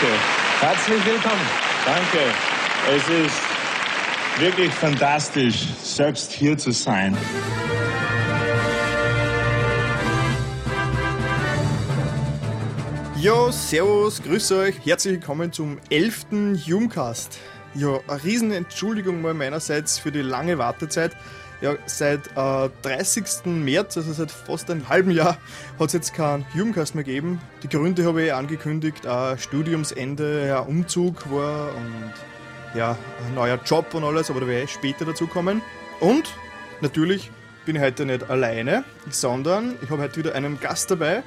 danke. Herzlich willkommen. Danke. Es ist wirklich fantastisch, selbst hier zu sein. Jo, servus, grüße euch. Herzlich willkommen zum 11. Jumcast. Ja, eine riesen Entschuldigung mal meinerseits für die lange Wartezeit. Ja, seit äh, 30. März, also seit fast einem halben Jahr, hat es jetzt keinen Jugendcast mehr gegeben. Die Gründe habe ich angekündigt, äh, Studiumsende, ja, Umzug war und ja, ein neuer Job und alles, aber da werde ich später dazu kommen. Und natürlich bin ich heute nicht alleine, sondern ich habe heute wieder einen Gast dabei,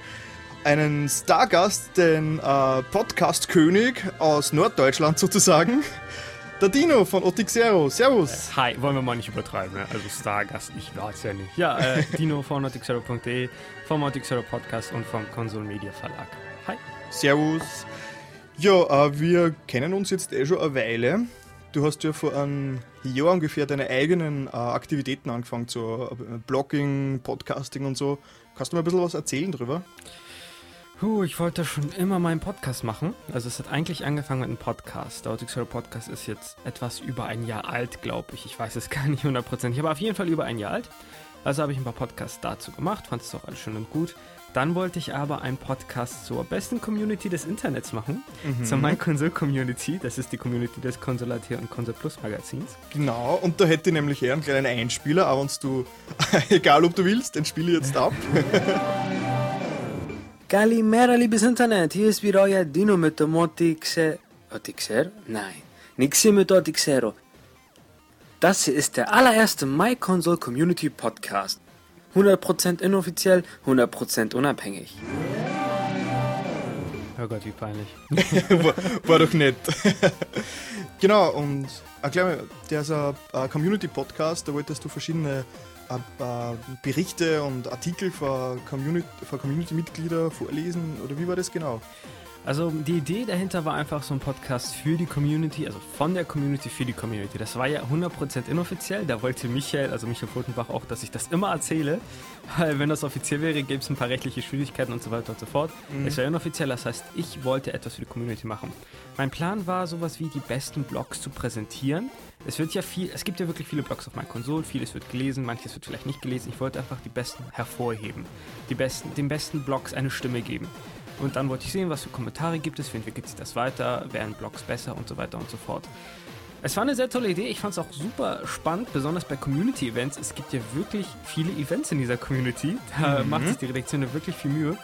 einen Stargast, den äh, Podcast-König aus Norddeutschland sozusagen. Der Dino von Otixero. Servus. Äh, hi, wollen wir mal nicht übertreiben, ne? Also Stargast, ich es ja nicht. Ja, äh, Dino von otixero.de, vom Otixero Podcast und vom Console Media Verlag. Hi. Servus. Ja, äh, wir kennen uns jetzt eh schon eine Weile. Du hast ja vor einem Jahr ungefähr deine eigenen äh, Aktivitäten angefangen, so äh, Blogging, Podcasting und so. Kannst du mal ein bisschen was erzählen drüber? Huh, ich wollte schon immer meinen Podcast machen. Also es hat eigentlich angefangen mit einem Podcast. Der Outixero Podcast ist jetzt etwas über ein Jahr alt, glaube ich. Ich weiß es gar nicht hundertprozentig, aber auf jeden Fall über ein Jahr alt. Also habe ich ein paar Podcasts dazu gemacht, fand es auch alles schön und gut. Dann wollte ich aber einen Podcast zur besten Community des Internets machen, mhm. zur MyConsole Community. Das ist die Community des Konsolatier und Console Plus Magazins. Genau, und da hätte ich nämlich eher einen kleinen Einspieler, aber wenn du, egal ob du willst, den spiele ich jetzt ab. Kalimera, liebes Internet. Hier ist wieder euer Dino mit dem Otixer. Otixer? Nein. Nixi mit Otixero. Das hier ist der allererste MyConsole Community Podcast. 100% inoffiziell, 100% unabhängig. Oh Gott, wie peinlich. war, war, doch nett. genau, und erklär mir, der ist ein Community-Podcast, da wolltest du verschiedene Berichte und Artikel für Community-Mitglieder Community vorlesen oder wie war das genau? Also die Idee dahinter war einfach so ein Podcast für die Community, also von der Community für die Community. Das war ja 100% inoffiziell. Da wollte Michael, also Michael Fultenbach auch, dass ich das immer erzähle. Weil wenn das offiziell wäre, gäbe es ein paar rechtliche Schwierigkeiten und so weiter und so fort. Mhm. Es war inoffiziell, das heißt, ich wollte etwas für die Community machen. Mein Plan war, sowas wie die besten Blogs zu präsentieren. Es wird ja viel, es gibt ja wirklich viele Blogs auf meiner Konsole, vieles wird gelesen, manches wird vielleicht nicht gelesen. Ich wollte einfach die besten hervorheben. Die besten, den besten Blogs eine Stimme geben. Und dann wollte ich sehen, was für Kommentare gibt es, wie entwickelt sich das weiter, werden Blogs besser und so weiter und so fort. Es war eine sehr tolle Idee. Ich fand es auch super spannend, besonders bei Community-Events. Es gibt ja wirklich viele Events in dieser Community. Da mhm. macht sich die Redaktion ja wirklich viel Mühe.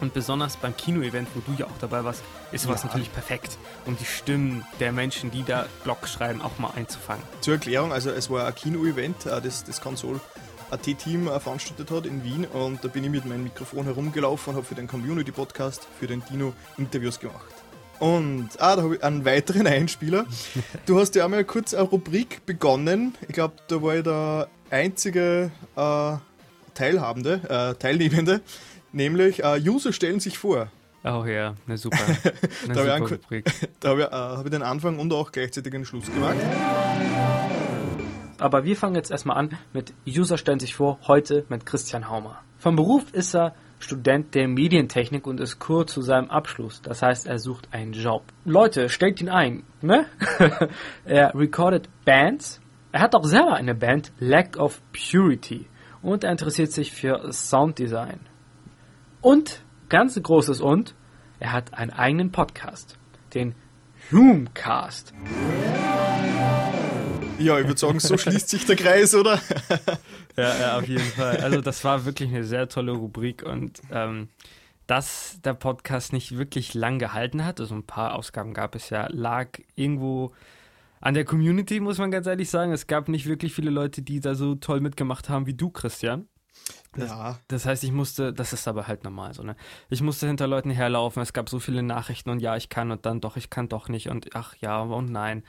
Und besonders beim Kino-Event, wo du ja auch dabei warst, ist sowas ja. natürlich perfekt, um die Stimmen der Menschen, die da Blogs schreiben, auch mal einzufangen. Zur Erklärung, also es war ein Kino-Event, äh, das, das Konsol AT-Team äh, veranstaltet hat in Wien und da bin ich mit meinem Mikrofon herumgelaufen und habe für den Community-Podcast, für den Dino Interviews gemacht. Und ah, da habe ich einen weiteren Einspieler. Du hast ja einmal kurz eine Rubrik begonnen. Ich glaube, da war ich der einzige äh, Teilhabende, äh, Teilnehmende, nämlich äh, User stellen sich vor. Oh ja, eine super, eine da super Rubrik. Da habe ich, äh, hab ich den Anfang und auch gleichzeitig den Schluss gemacht. Aber wir fangen jetzt erstmal an mit User stellen sich vor, heute mit Christian Haumer. Vom Beruf ist er Student der Medientechnik und ist kurz zu seinem Abschluss. Das heißt, er sucht einen Job. Leute, stellt ihn ein, ne? er recordet Bands. Er hat auch selber eine Band, Lack of Purity. Und er interessiert sich für Sounddesign. Und, ganz großes Und, er hat einen eigenen Podcast. Den Humecast. Ja, ich würde sagen, so schließt sich der Kreis, oder? ja, ja, auf jeden Fall. Also das war wirklich eine sehr tolle Rubrik und ähm, dass der Podcast nicht wirklich lang gehalten hat, also ein paar Ausgaben gab es ja, lag irgendwo an der Community, muss man ganz ehrlich sagen. Es gab nicht wirklich viele Leute, die da so toll mitgemacht haben wie du, Christian. Das, ja. das heißt, ich musste, das ist aber halt normal so, ne? Ich musste hinter Leuten herlaufen, es gab so viele Nachrichten und ja, ich kann und dann doch, ich kann doch nicht und ach ja und nein.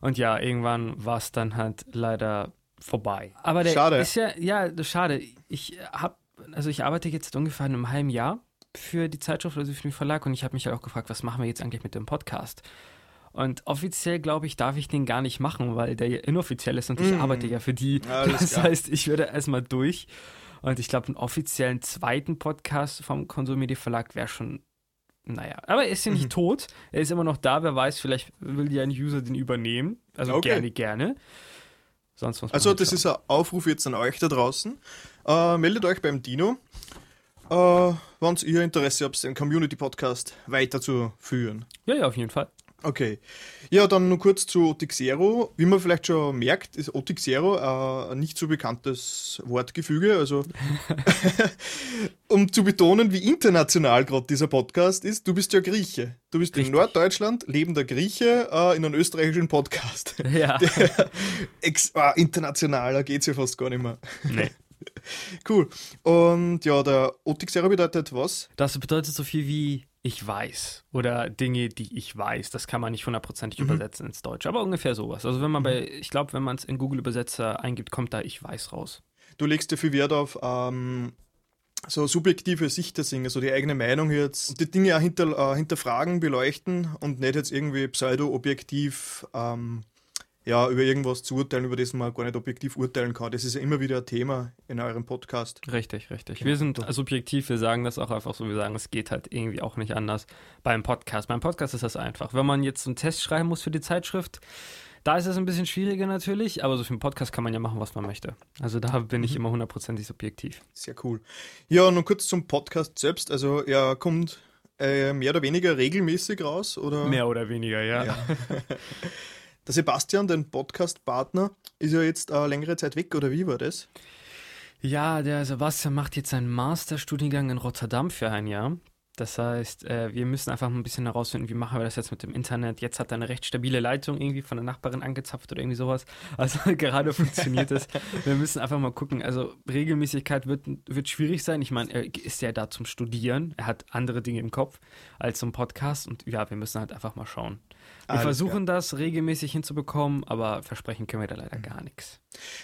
Und ja, irgendwann war es dann halt leider vorbei. Aber der schade. ist ja, ja, schade. Ich habe, also ich arbeite jetzt ungefähr in einem halben Jahr für die Zeitschrift, also für den Verlag und ich habe mich halt auch gefragt, was machen wir jetzt eigentlich mit dem Podcast? Und offiziell, glaube ich, darf ich den gar nicht machen, weil der ja inoffiziell ist und ich mm. arbeite ja für die. Alles das klar. heißt, ich würde erstmal durch. Und ich glaube, einen offiziellen zweiten Podcast vom Konsummedia Verlag wäre schon naja, aber er ist ja nicht Mhm. tot. Er ist immer noch da. Wer weiß, vielleicht will ja ein User den übernehmen. Also Okay. gerne, gerne. Sonst man Also das schauen. ist ein Aufruf jetzt an euch da draußen. Äh, meldet euch beim Dino, äh, wenn ihr Interesse habt, den Community-Podcast weiterzuführen. Ja, ja, auf jeden Fall. Okay. Ja, dann nur kurz zu Otixero. Wie man vielleicht schon merkt, ist Otixero äh, ein nicht so bekanntes Wortgefüge. Also, um zu betonen, wie international gerade dieser Podcast ist, du bist ja Grieche. Du bist in Richtig. Norddeutschland lebender Grieche äh, in einem österreichischen Podcast. Ja. Ex ah, internationaler geht's ja fast gar nicht mehr. nee. Cool. Und ja, der Otixero bedeutet was? Das bedeutet so viel wie ich weiß oder Dinge, die ich weiß. Das kann man nicht hundertprozentig übersetzen ins Deutsche, aber ungefähr sowas. Also wenn man bei, ich glaube, wenn man es in Google Übersetzer eingibt, kommt da ich weiß raus. Du legst ja viel Wert auf ähm, so subjektive Sicht der Dinge, so die eigene Meinung jetzt, und die Dinge auch hinter, äh, hinterfragen, beleuchten und nicht jetzt irgendwie pseudo-objektiv ähm, ja, über irgendwas zu urteilen, über das man gar nicht objektiv urteilen kann. Das ist ja immer wieder ein Thema in eurem Podcast. Richtig, richtig. Wir sind subjektiv, wir sagen das auch einfach so, wir sagen, es geht halt irgendwie auch nicht anders beim Podcast. Beim Podcast ist das einfach. Wenn man jetzt einen Test schreiben muss für die Zeitschrift, da ist es ein bisschen schwieriger natürlich, aber so für einen Podcast kann man ja machen, was man möchte. Also da bin ich immer hundertprozentig subjektiv. Sehr cool. Ja, nur kurz zum Podcast selbst. Also er kommt äh, mehr oder weniger regelmäßig raus, oder? Mehr oder weniger, ja. Ja. Der Sebastian, dein Podcast-Partner, ist ja jetzt äh, längere Zeit weg, oder wie war das? Ja, der Sebastian macht jetzt seinen Masterstudiengang in Rotterdam für ein Jahr. Das heißt, äh, wir müssen einfach ein bisschen herausfinden, wie machen wir das jetzt mit dem Internet. Jetzt hat er eine recht stabile Leitung irgendwie von der Nachbarin angezapft oder irgendwie sowas. Also gerade funktioniert es. Wir müssen einfach mal gucken. Also Regelmäßigkeit wird, wird schwierig sein. Ich meine, er ist ja da zum Studieren. Er hat andere Dinge im Kopf als zum Podcast. Und ja, wir müssen halt einfach mal schauen. Wir Alles versuchen das regelmäßig hinzubekommen, aber versprechen können wir da leider gar nichts.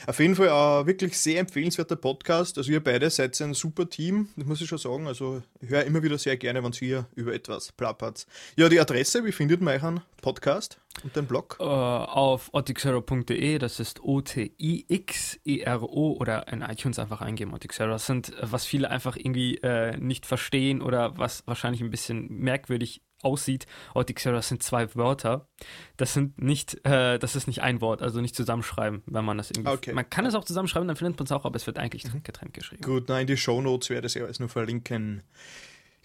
Auf jeden Fall ein wirklich sehr empfehlenswerter Podcast. Also ihr beide seid ein super Team, das muss ich schon sagen. Also ich höre immer wieder sehr gerne, wenn ihr über etwas plappert. Ja, die Adresse, wie findet man euch einen Podcast und den Blog? Äh, auf otixero.de, das ist O-T-I-X-E-R-O oder in iTunes einfach eingeben, Otixero. Das sind, was viele einfach irgendwie äh, nicht verstehen oder was wahrscheinlich ein bisschen merkwürdig aussieht. Otixero, das sind zwei Wörter. Das sind nicht, äh, das ist nicht ein Wort, also nicht zusammenschreiben, wenn man das irgendwie. Okay. Man kann es auch zusammenschreiben, dann findet man es auch, aber es wird eigentlich getrennt geschrieben. Gut, na in die Shownotes werde ich alles nur verlinken.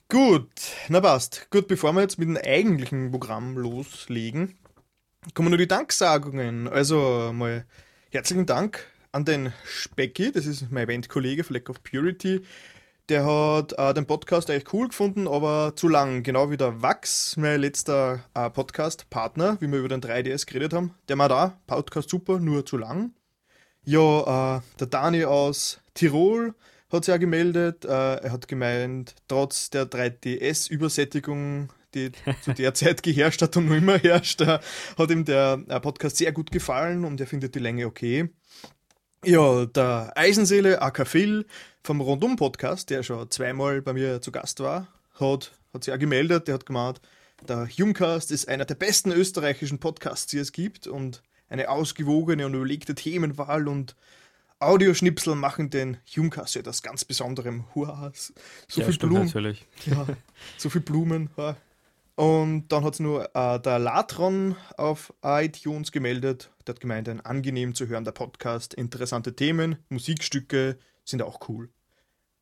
Gut, na passt. Gut, bevor wir jetzt mit dem eigentlichen Programm loslegen, kommen nur die Danksagungen. Also mal herzlichen Dank an den Specki, das ist mein Eventkollege Fleck of Purity. Der hat äh, den Podcast echt cool gefunden, aber zu lang. Genau wie der Wachs, mein letzter äh, Podcast-Partner, wie wir über den 3DS geredet haben. Der war da, Podcast super, nur zu lang. Ja, äh, der Dani aus Tirol hat sich auch gemeldet. Äh, er hat gemeint, trotz der 3DS-Übersättigung, die zu der Zeit geherrscht hat und noch immer herrscht, äh, hat ihm der äh, Podcast sehr gut gefallen und er findet die Länge okay. Ja, der Eisenseele aka Phil vom Rundum-Podcast, der schon zweimal bei mir zu Gast war, hat, hat sich auch gemeldet. Der hat gemeint, der Jungcast ist einer der besten österreichischen Podcasts, die es gibt und eine ausgewogene und überlegte Themenwahl und Audioschnipsel machen den Jungcast zu etwas ganz Besonderem. Hurra, so viel Blumen. natürlich. Ja, so viel Blumen. Ja. Und dann hat es nur äh, der Latron auf iTunes gemeldet. Der hat gemeint, ein angenehm zu hörender Podcast, interessante Themen, Musikstücke sind auch cool.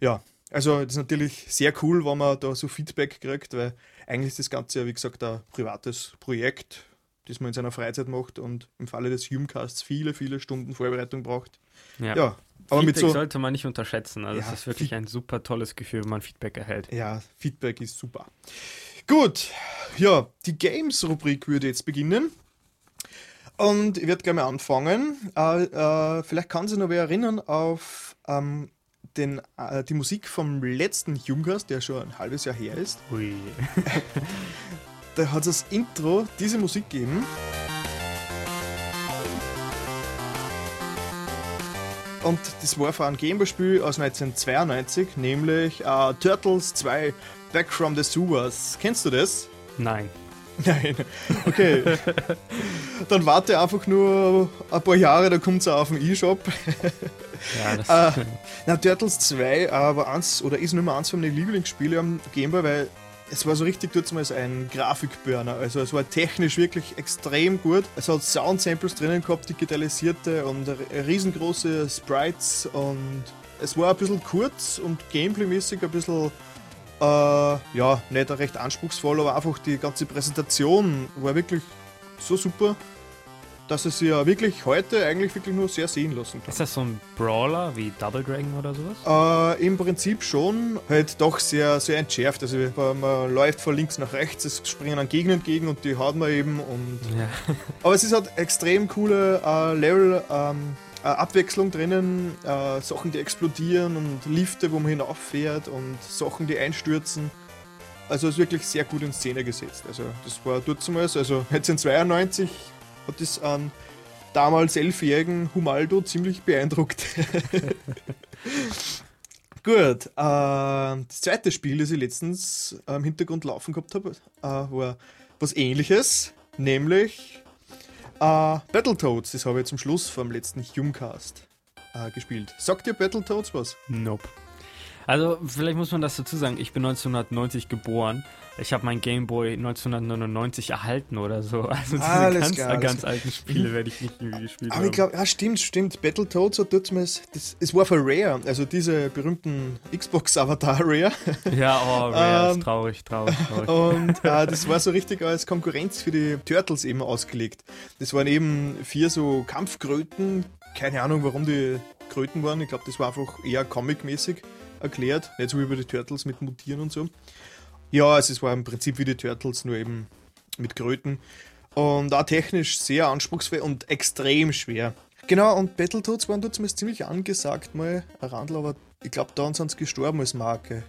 Ja, also das ist natürlich sehr cool, wenn man da so Feedback kriegt, weil eigentlich ist das Ganze ja, wie gesagt, ein privates Projekt, das man in seiner Freizeit macht und im Falle des Humecasts viele, viele Stunden Vorbereitung braucht. Ja. Ja, aber mit Feedback so. sollte man nicht unterschätzen. Also Ja, es ist wirklich ein super tolles Gefühl, wenn man Feedback erhält. Ja, Feedback ist super. Gut, ja, die Games-Rubrik würde jetzt beginnen. Und ich werde gleich mal anfangen. Äh, äh, vielleicht kann sich noch wer erinnern auf ähm, den, äh, die Musik vom letzten Jungers, der schon ein halbes Jahr her ist. Ui. Da hat es das Intro diese Musik gegeben. Und das war von einem Gameboy-Spiel aus 1992, nämlich äh, Turtles 2 Back from the Sewers. Kennst du das? Nein. Nein. Okay. Dann warte einfach nur ein paar Jahre, da kommt es auch auf den E-Shop. Ja, das, Äh, na, Turtles 2 äh, war eins oder ist Nummer eins von meinen Lieblingsspielen am Gameboy, weil es war so richtig damals ein Grafikburner. Also es war technisch wirklich extrem gut. Es hat Sound-Samples drinnen gehabt, digitalisierte und riesengroße Sprites und es war ein bisschen kurz und gameplaymäßig ein bisschen äh, ja, nicht recht anspruchsvoll, aber einfach die ganze Präsentation war wirklich so super dass es ja wirklich heute eigentlich wirklich nur sehr sehen lassen kann. Ist das so ein Brawler wie Double Dragon oder sowas? Äh, Im Prinzip schon, halt doch sehr, sehr entschärft. Also man läuft von links nach rechts, es springen an Gegner entgegen und die haut man eben. Und ja. Aber es ist halt extrem coole äh, Level. Ähm, äh, Abwechslung drinnen, äh, Sachen, die explodieren und Lifte, wo man hinauffährt und Sachen, die einstürzen. Also ist wirklich sehr gut in Szene gesetzt. Also das war dort damals, also 1992 hat das einen damals elfjährigen Humaldo ziemlich beeindruckt. Gut, äh, das zweite Spiel, das ich letztens im Hintergrund laufen gehabt habe, äh, war was ähnliches, nämlich äh, Battletoads. Das habe ich zum Schluss vom letzten Humecast äh, gespielt. Sagt dir Battletoads was? Nope. Also, vielleicht muss man das dazu sagen, ich bin 1990 geboren. Ich habe mein Gameboy 1999 erhalten oder so. Also diese alles ganz, klar, ganz alten Spiele werde ich nicht irgendwie gespielt Aber haben. ich glaube, ja stimmt, stimmt. Battletoads hat damals, das, es war für Rare, also diese berühmten Xbox-Avatar Rare. Ja, oh, Rare ist ähm, traurig, traurig, traurig. Und äh, das war so richtig als Konkurrenz für die Turtles eben ausgelegt. Das waren eben vier so Kampfkröten, keine Ahnung, warum die Kröten waren. Ich glaube, das war einfach eher comic-mäßig erklärt. Nicht so wie bei den Turtles mit Mutieren und so. Ja, also es war im Prinzip wie die Turtles, nur eben mit Kröten. Und auch technisch sehr anspruchsvoll und extrem schwer. Genau, und Battletoads waren dort ziemlich angesagt, mal ein Randl, aber ich glaube, da sind sie gestorben als Marke.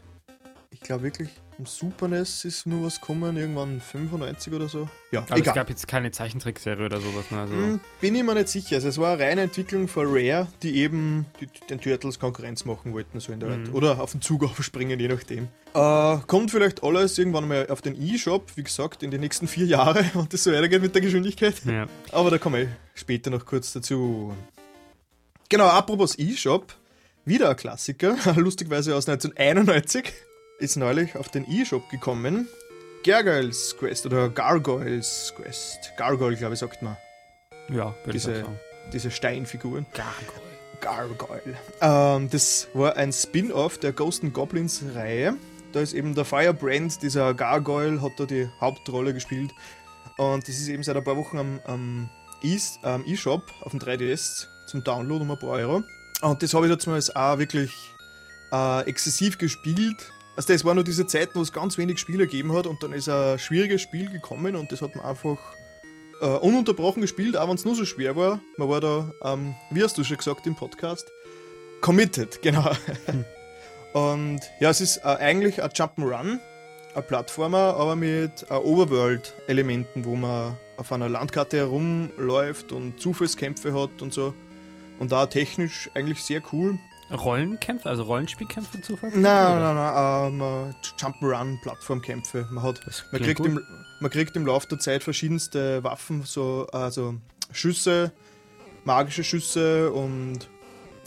Ich glaube wirklich, im Super NES ist nur was gekommen, irgendwann 95 oder so. Ja, Aber egal. es gab jetzt keine Zeichentrickserie oder sowas. Ne? Also hm, bin ich mir nicht sicher. Also es war eine reine Entwicklung von Rare, die eben die, den Turtles Konkurrenz machen wollten, so in der mhm. Art. Oder auf den Zug aufspringen, je nachdem. Äh, kommt vielleicht alles irgendwann mal auf den E-Shop, wie gesagt, in den nächsten vier Jahren und das so weitergeht mit der Geschwindigkeit. Ja. Aber da komme ich später noch kurz dazu. Genau, apropos E-Shop, wieder ein Klassiker, lustigweise aus 1991 ist neulich auf den E-Shop gekommen. Gargoyles Quest oder Gargoyles Quest. Gargoyle, glaube ich, sagt man. Ja, diese, diese Steinfiguren. Gargoyle. Gargoyle. Ähm, das war ein Spin-off der Ghost Goblins Reihe. Da ist eben der Firebrand, dieser Gargoyle, hat da die Hauptrolle gespielt. Und das ist eben seit ein paar Wochen am, am E-Shop auf dem 3DS zum Download um ein paar Euro. Und das habe ich jetzt auch wirklich äh, exzessiv gespielt also das war nur diese Zeit, wo es ganz wenig Spieler gegeben hat und dann ist ein schwieriges Spiel gekommen und das hat man einfach äh, ununterbrochen gespielt, auch wenn es nur so schwer war. Man war da, ähm, wie hast du schon gesagt im Podcast, committed, genau. Hm. Und ja, es ist äh, eigentlich ein Jump'n'Run, ein Plattformer, aber mit äh, Overworld-Elementen, wo man auf einer Landkarte herumläuft und Zufallskämpfe hat und so. Und da technisch eigentlich sehr cool. Rollenkämpfe, also Rollenspielkämpfe zu verfolgen? Nein, nein, nein, ähm, Jump'n'Run, Plattformkämpfe. Man, hat, man, kriegt im, man kriegt im Laufe der Zeit verschiedenste Waffen, so also Schüsse, magische Schüsse und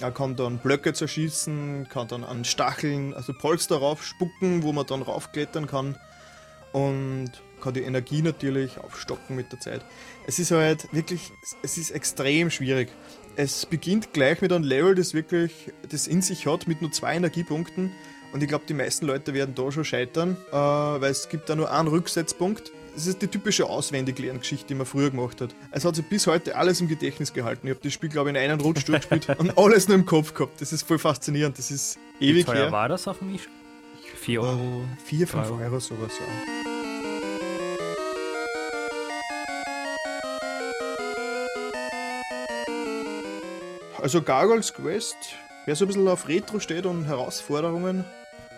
er kann dann Blöcke zerschießen, kann dann an Stacheln, also Polster raufspucken, wo man dann raufklettern kann und kann die Energie natürlich aufstocken mit der Zeit. Es ist halt wirklich, es ist extrem schwierig es beginnt gleich mit einem Level, das wirklich das in sich hat, mit nur zwei Energiepunkten. Und ich glaube, die meisten Leute werden da schon scheitern, äh, weil es gibt da nur einen Rücksetzpunkt. Das ist die typische Auswendiglerngeschichte, die man früher gemacht hat. Es hat sich bis heute alles im Gedächtnis gehalten. Ich habe das Spiel, glaube ich, in einen Rutsch durchgespielt und alles nur im Kopf gehabt. Das ist voll faszinierend. Das ist ewig Wie teuer her. war das auf dem 4 Euro? 4, 5 Euro, Euro sowas, ja. Also Gargoyles Quest, wer so ein bisschen auf Retro steht und Herausforderungen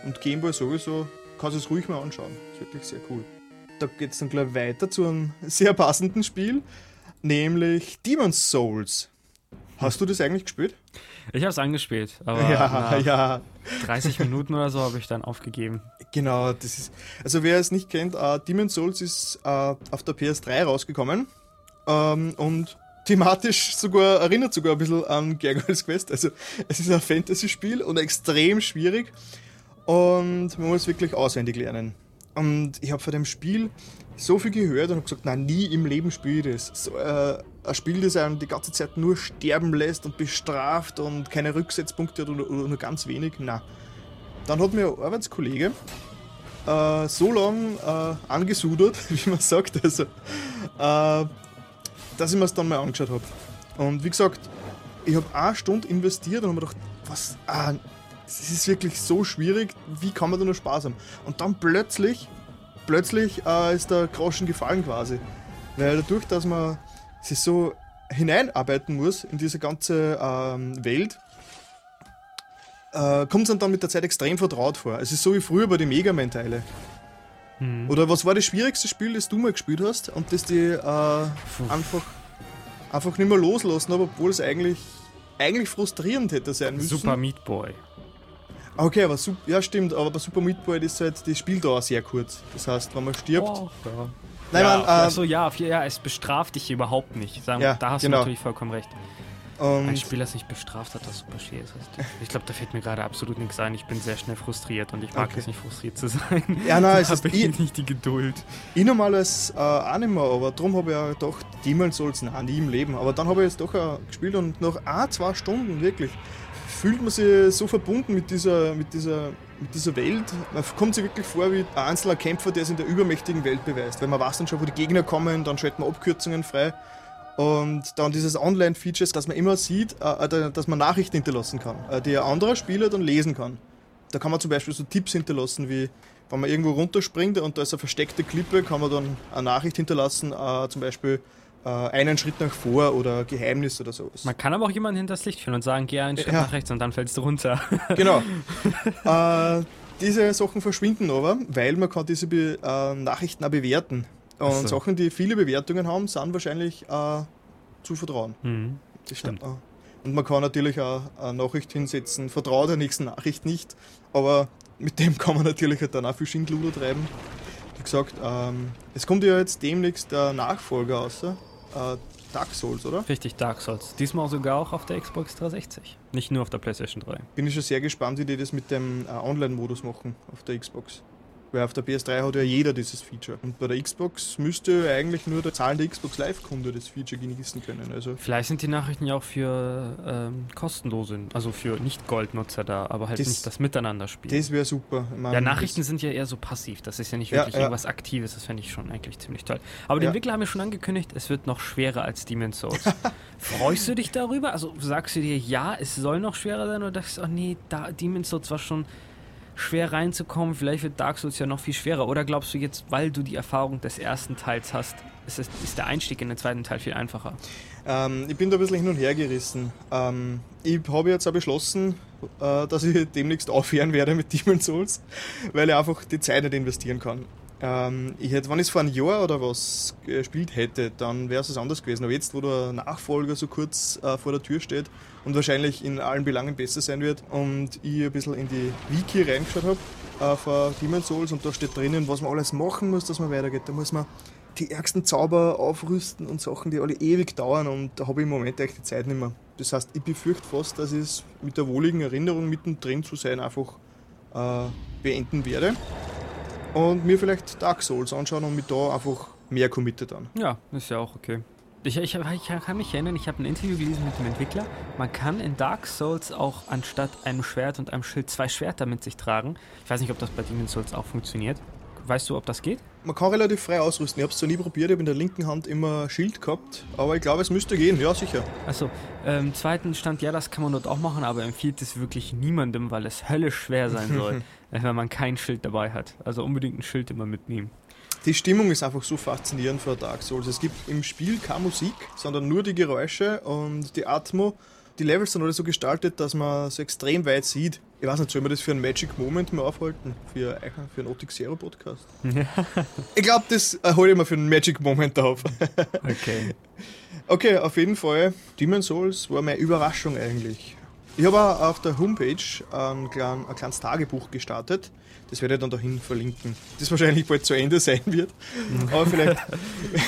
und Gameboy sowieso, kann es ruhig mal anschauen. Ist wirklich sehr cool. Da geht es dann gleich weiter zu einem sehr passenden Spiel, nämlich Demon's Souls. Hast du das eigentlich gespielt? Ich habe es angespielt, aber ja, ja. 30 Minuten oder so habe ich dann aufgegeben. Genau, das ist. Also wer es nicht kennt, uh, Demon's Souls ist uh, auf der PS3 rausgekommen um, und thematisch sogar, erinnert sogar ein bisschen an Gargoyles Quest. Also es ist ein Fantasy-Spiel und extrem schwierig und man muss wirklich auswendig lernen. Und ich habe von dem Spiel so viel gehört und habe gesagt, nein, nie im Leben spiele ich das. So, äh, ein Spiel, das einen die ganze Zeit nur sterben lässt und bestraft und keine Rücksetzpunkte hat oder, oder nur ganz wenig. Nein. Dann hat mir ein Arbeitskollege äh, so lang äh, angesudert, wie man sagt, also, äh, dass ich mir es dann mal angeschaut habe. Und wie gesagt, ich habe eine Stunde investiert und habe mir gedacht, was, ah, das ist wirklich so schwierig, wie kann man da noch Spaß haben? Und dann plötzlich, plötzlich äh, ist der Groschen gefallen quasi. Weil dadurch, dass man sich so hineinarbeiten muss in diese ganze ähm, Welt, äh, kommt es dann mit der Zeit extrem vertraut vor. Es ist so wie früher bei den Mega Man-Teile. Hm. Oder was war das schwierigste Spiel, das du mal gespielt hast und das die äh, einfach, einfach nicht mehr loslassen, aber obwohl es eigentlich, eigentlich frustrierend hätte sein müssen? Super Meat Boy. Okay, aber ja stimmt, aber bei Super Meat Boy ist halt die Spieldauer sehr kurz. Das heißt, wenn man stirbt. Oh, ja. Nein, ja, man, äh, also ja, ja, es bestraft dich überhaupt nicht. Sagen, ja, da hast genau. du natürlich vollkommen recht. Und ein Spiel, das nicht bestraft hat, das super schwer ist. Ich glaube, da fällt mir gerade absolut nichts ein. Ich bin sehr schnell frustriert und ich mag okay. es nicht, frustriert zu sein. Ja, nein, es ist ich nicht die Geduld. Ich normales äh, auch nicht mehr, aber darum habe ich ja doch Demon Souls nein, nie im Leben. Aber dann habe ich jetzt doch äh, gespielt und nach ein, zwei Stunden wirklich fühlt man sich so verbunden mit dieser, mit dieser, mit dieser Welt. Man kommt sich wirklich vor wie ein einzelner Kämpfer, der es in der übermächtigen Welt beweist. Weil man weiß dann schon, wo die Gegner kommen, dann schaltet man Abkürzungen frei. Und dann dieses Online-Feature, dass man immer sieht, äh, äh, dass man Nachrichten hinterlassen kann, äh, die ein anderer Spieler dann lesen kann. Da kann man zum Beispiel so Tipps hinterlassen, wie wenn man irgendwo runterspringt und da ist eine versteckte Klippe, kann man dann eine Nachricht hinterlassen, zum Beispiel einen Schritt nach vor oder Geheimnis oder sowas. Man kann aber auch jemanden hinters Licht führen und sagen, geh einen Schritt ja. nach rechts und dann fällst du runter. Genau. diese Sachen verschwinden aber, weil man kann diese Be Nachrichten auch bewerten. Und so. Sachen, die viele Bewertungen haben, sind wahrscheinlich äh, zu vertrauen. Mhm. Das stimmt. Und man kann natürlich auch eine Nachricht hinsetzen, vertraue der nächsten Nachricht nicht, aber mit dem kann man natürlich dann auch viel Schindluder treiben. Wie gesagt, ähm, es kommt ja jetzt demnächst der Nachfolger raus, äh, Dark Souls, oder? Richtig, Dark Souls. Diesmal sogar auch auf der Xbox 360, nicht nur auf der PlayStation 3. Bin ich schon sehr gespannt, wie die das mit dem äh, Online-Modus machen auf der Xbox. Weil auf der PS3 hat ja jeder dieses Feature. Und bei der Xbox müsste eigentlich nur der zahlende Xbox Live-Kunde das Feature genießen können. Also Vielleicht sind die Nachrichten ja auch für ähm, kostenlose, also für Nicht-Gold-Nutzer da, aber halt das, nicht das Miteinander spielen. Das wäre super. Ja, Nachrichten sind ja eher so passiv. Das ist ja nicht wirklich ja, ja. irgendwas Aktives. Das fände ich schon eigentlich ziemlich toll. Aber die ja. Entwickler haben ja schon angekündigt, es wird noch schwerer als Demon's Souls. Freust du dich darüber? Also sagst du dir, ja, es soll noch schwerer sein oder dachtest du, oh nee, da, Demon's Souls war schon schwer reinzukommen. Vielleicht wird Dark Souls ja noch viel schwerer. Oder glaubst du jetzt, weil du die Erfahrung des ersten Teils hast, ist, es, ist der Einstieg in den zweiten Teil viel einfacher? Ähm, ich bin da ein bisschen hin und her gerissen. Ähm, ich habe jetzt auch beschlossen, äh, dass ich demnächst aufhören werde mit Demon's Souls, weil ich einfach die Zeit nicht investieren kann. Ähm, ich hätte, wenn ich es vor einem Jahr oder was gespielt hätte, dann wäre es anders gewesen. Aber jetzt, wo der Nachfolger so kurz äh, vor der Tür steht und wahrscheinlich in allen Belangen besser sein wird und ich ein bisschen in die Wiki reingeschaut habe äh, vor Demon's Souls und da steht drinnen, was man alles machen muss, dass man weitergeht. Da muss man die ärgsten Zauber aufrüsten und Sachen, die alle ewig dauern und da habe ich im Moment echt die Zeit nicht mehr. Das heißt, ich befürchte fast, dass ich es mit der wohligen Erinnerung mittendrin zu sein einfach äh, beenden werde und mir vielleicht Dark Souls anschauen und mich da einfach mehr committed an. Ja, ist ja auch okay. Ich, ich, ich kann mich erinnern, ich habe ein Interview gelesen mit dem Entwickler. Man kann in Dark Souls auch anstatt einem Schwert und einem Schild zwei Schwerter mit sich tragen. Ich weiß nicht, ob das bei Demon's Souls auch funktioniert. Weißt du, ob das geht? Man kann relativ frei ausrüsten. Ich habe es zwar nie probiert, ich habe in der linken Hand immer Schild gehabt, aber ich glaube, es müsste gehen, ja sicher. Achso, ähm, zweiten Stand, ja, das kann man dort auch machen, aber empfiehlt es wirklich niemandem, weil es höllisch schwer sein soll, wenn man kein Schild dabei hat. Also unbedingt ein Schild immer mitnehmen. Die Stimmung ist einfach so faszinierend für Dark Souls. Es gibt im Spiel keine Musik, sondern nur die Geräusche und die Atmo die Levels sind alle so gestaltet, dass man so extrem weit sieht. Ich weiß nicht, soll man das für einen Magic Moment mal aufhalten? Für, für einen Otic Zero Podcast? Ja. Ich glaube, das hole ich mir für einen Magic Moment auf. okay. Okay, auf jeden Fall. Demon's Souls war meine Überraschung eigentlich. Ich habe auch auf der Homepage ein, klein, ein kleines Tagebuch gestartet. Das werde ich dann dahin verlinken. Das wahrscheinlich bald zu Ende sein wird. Aber vielleicht.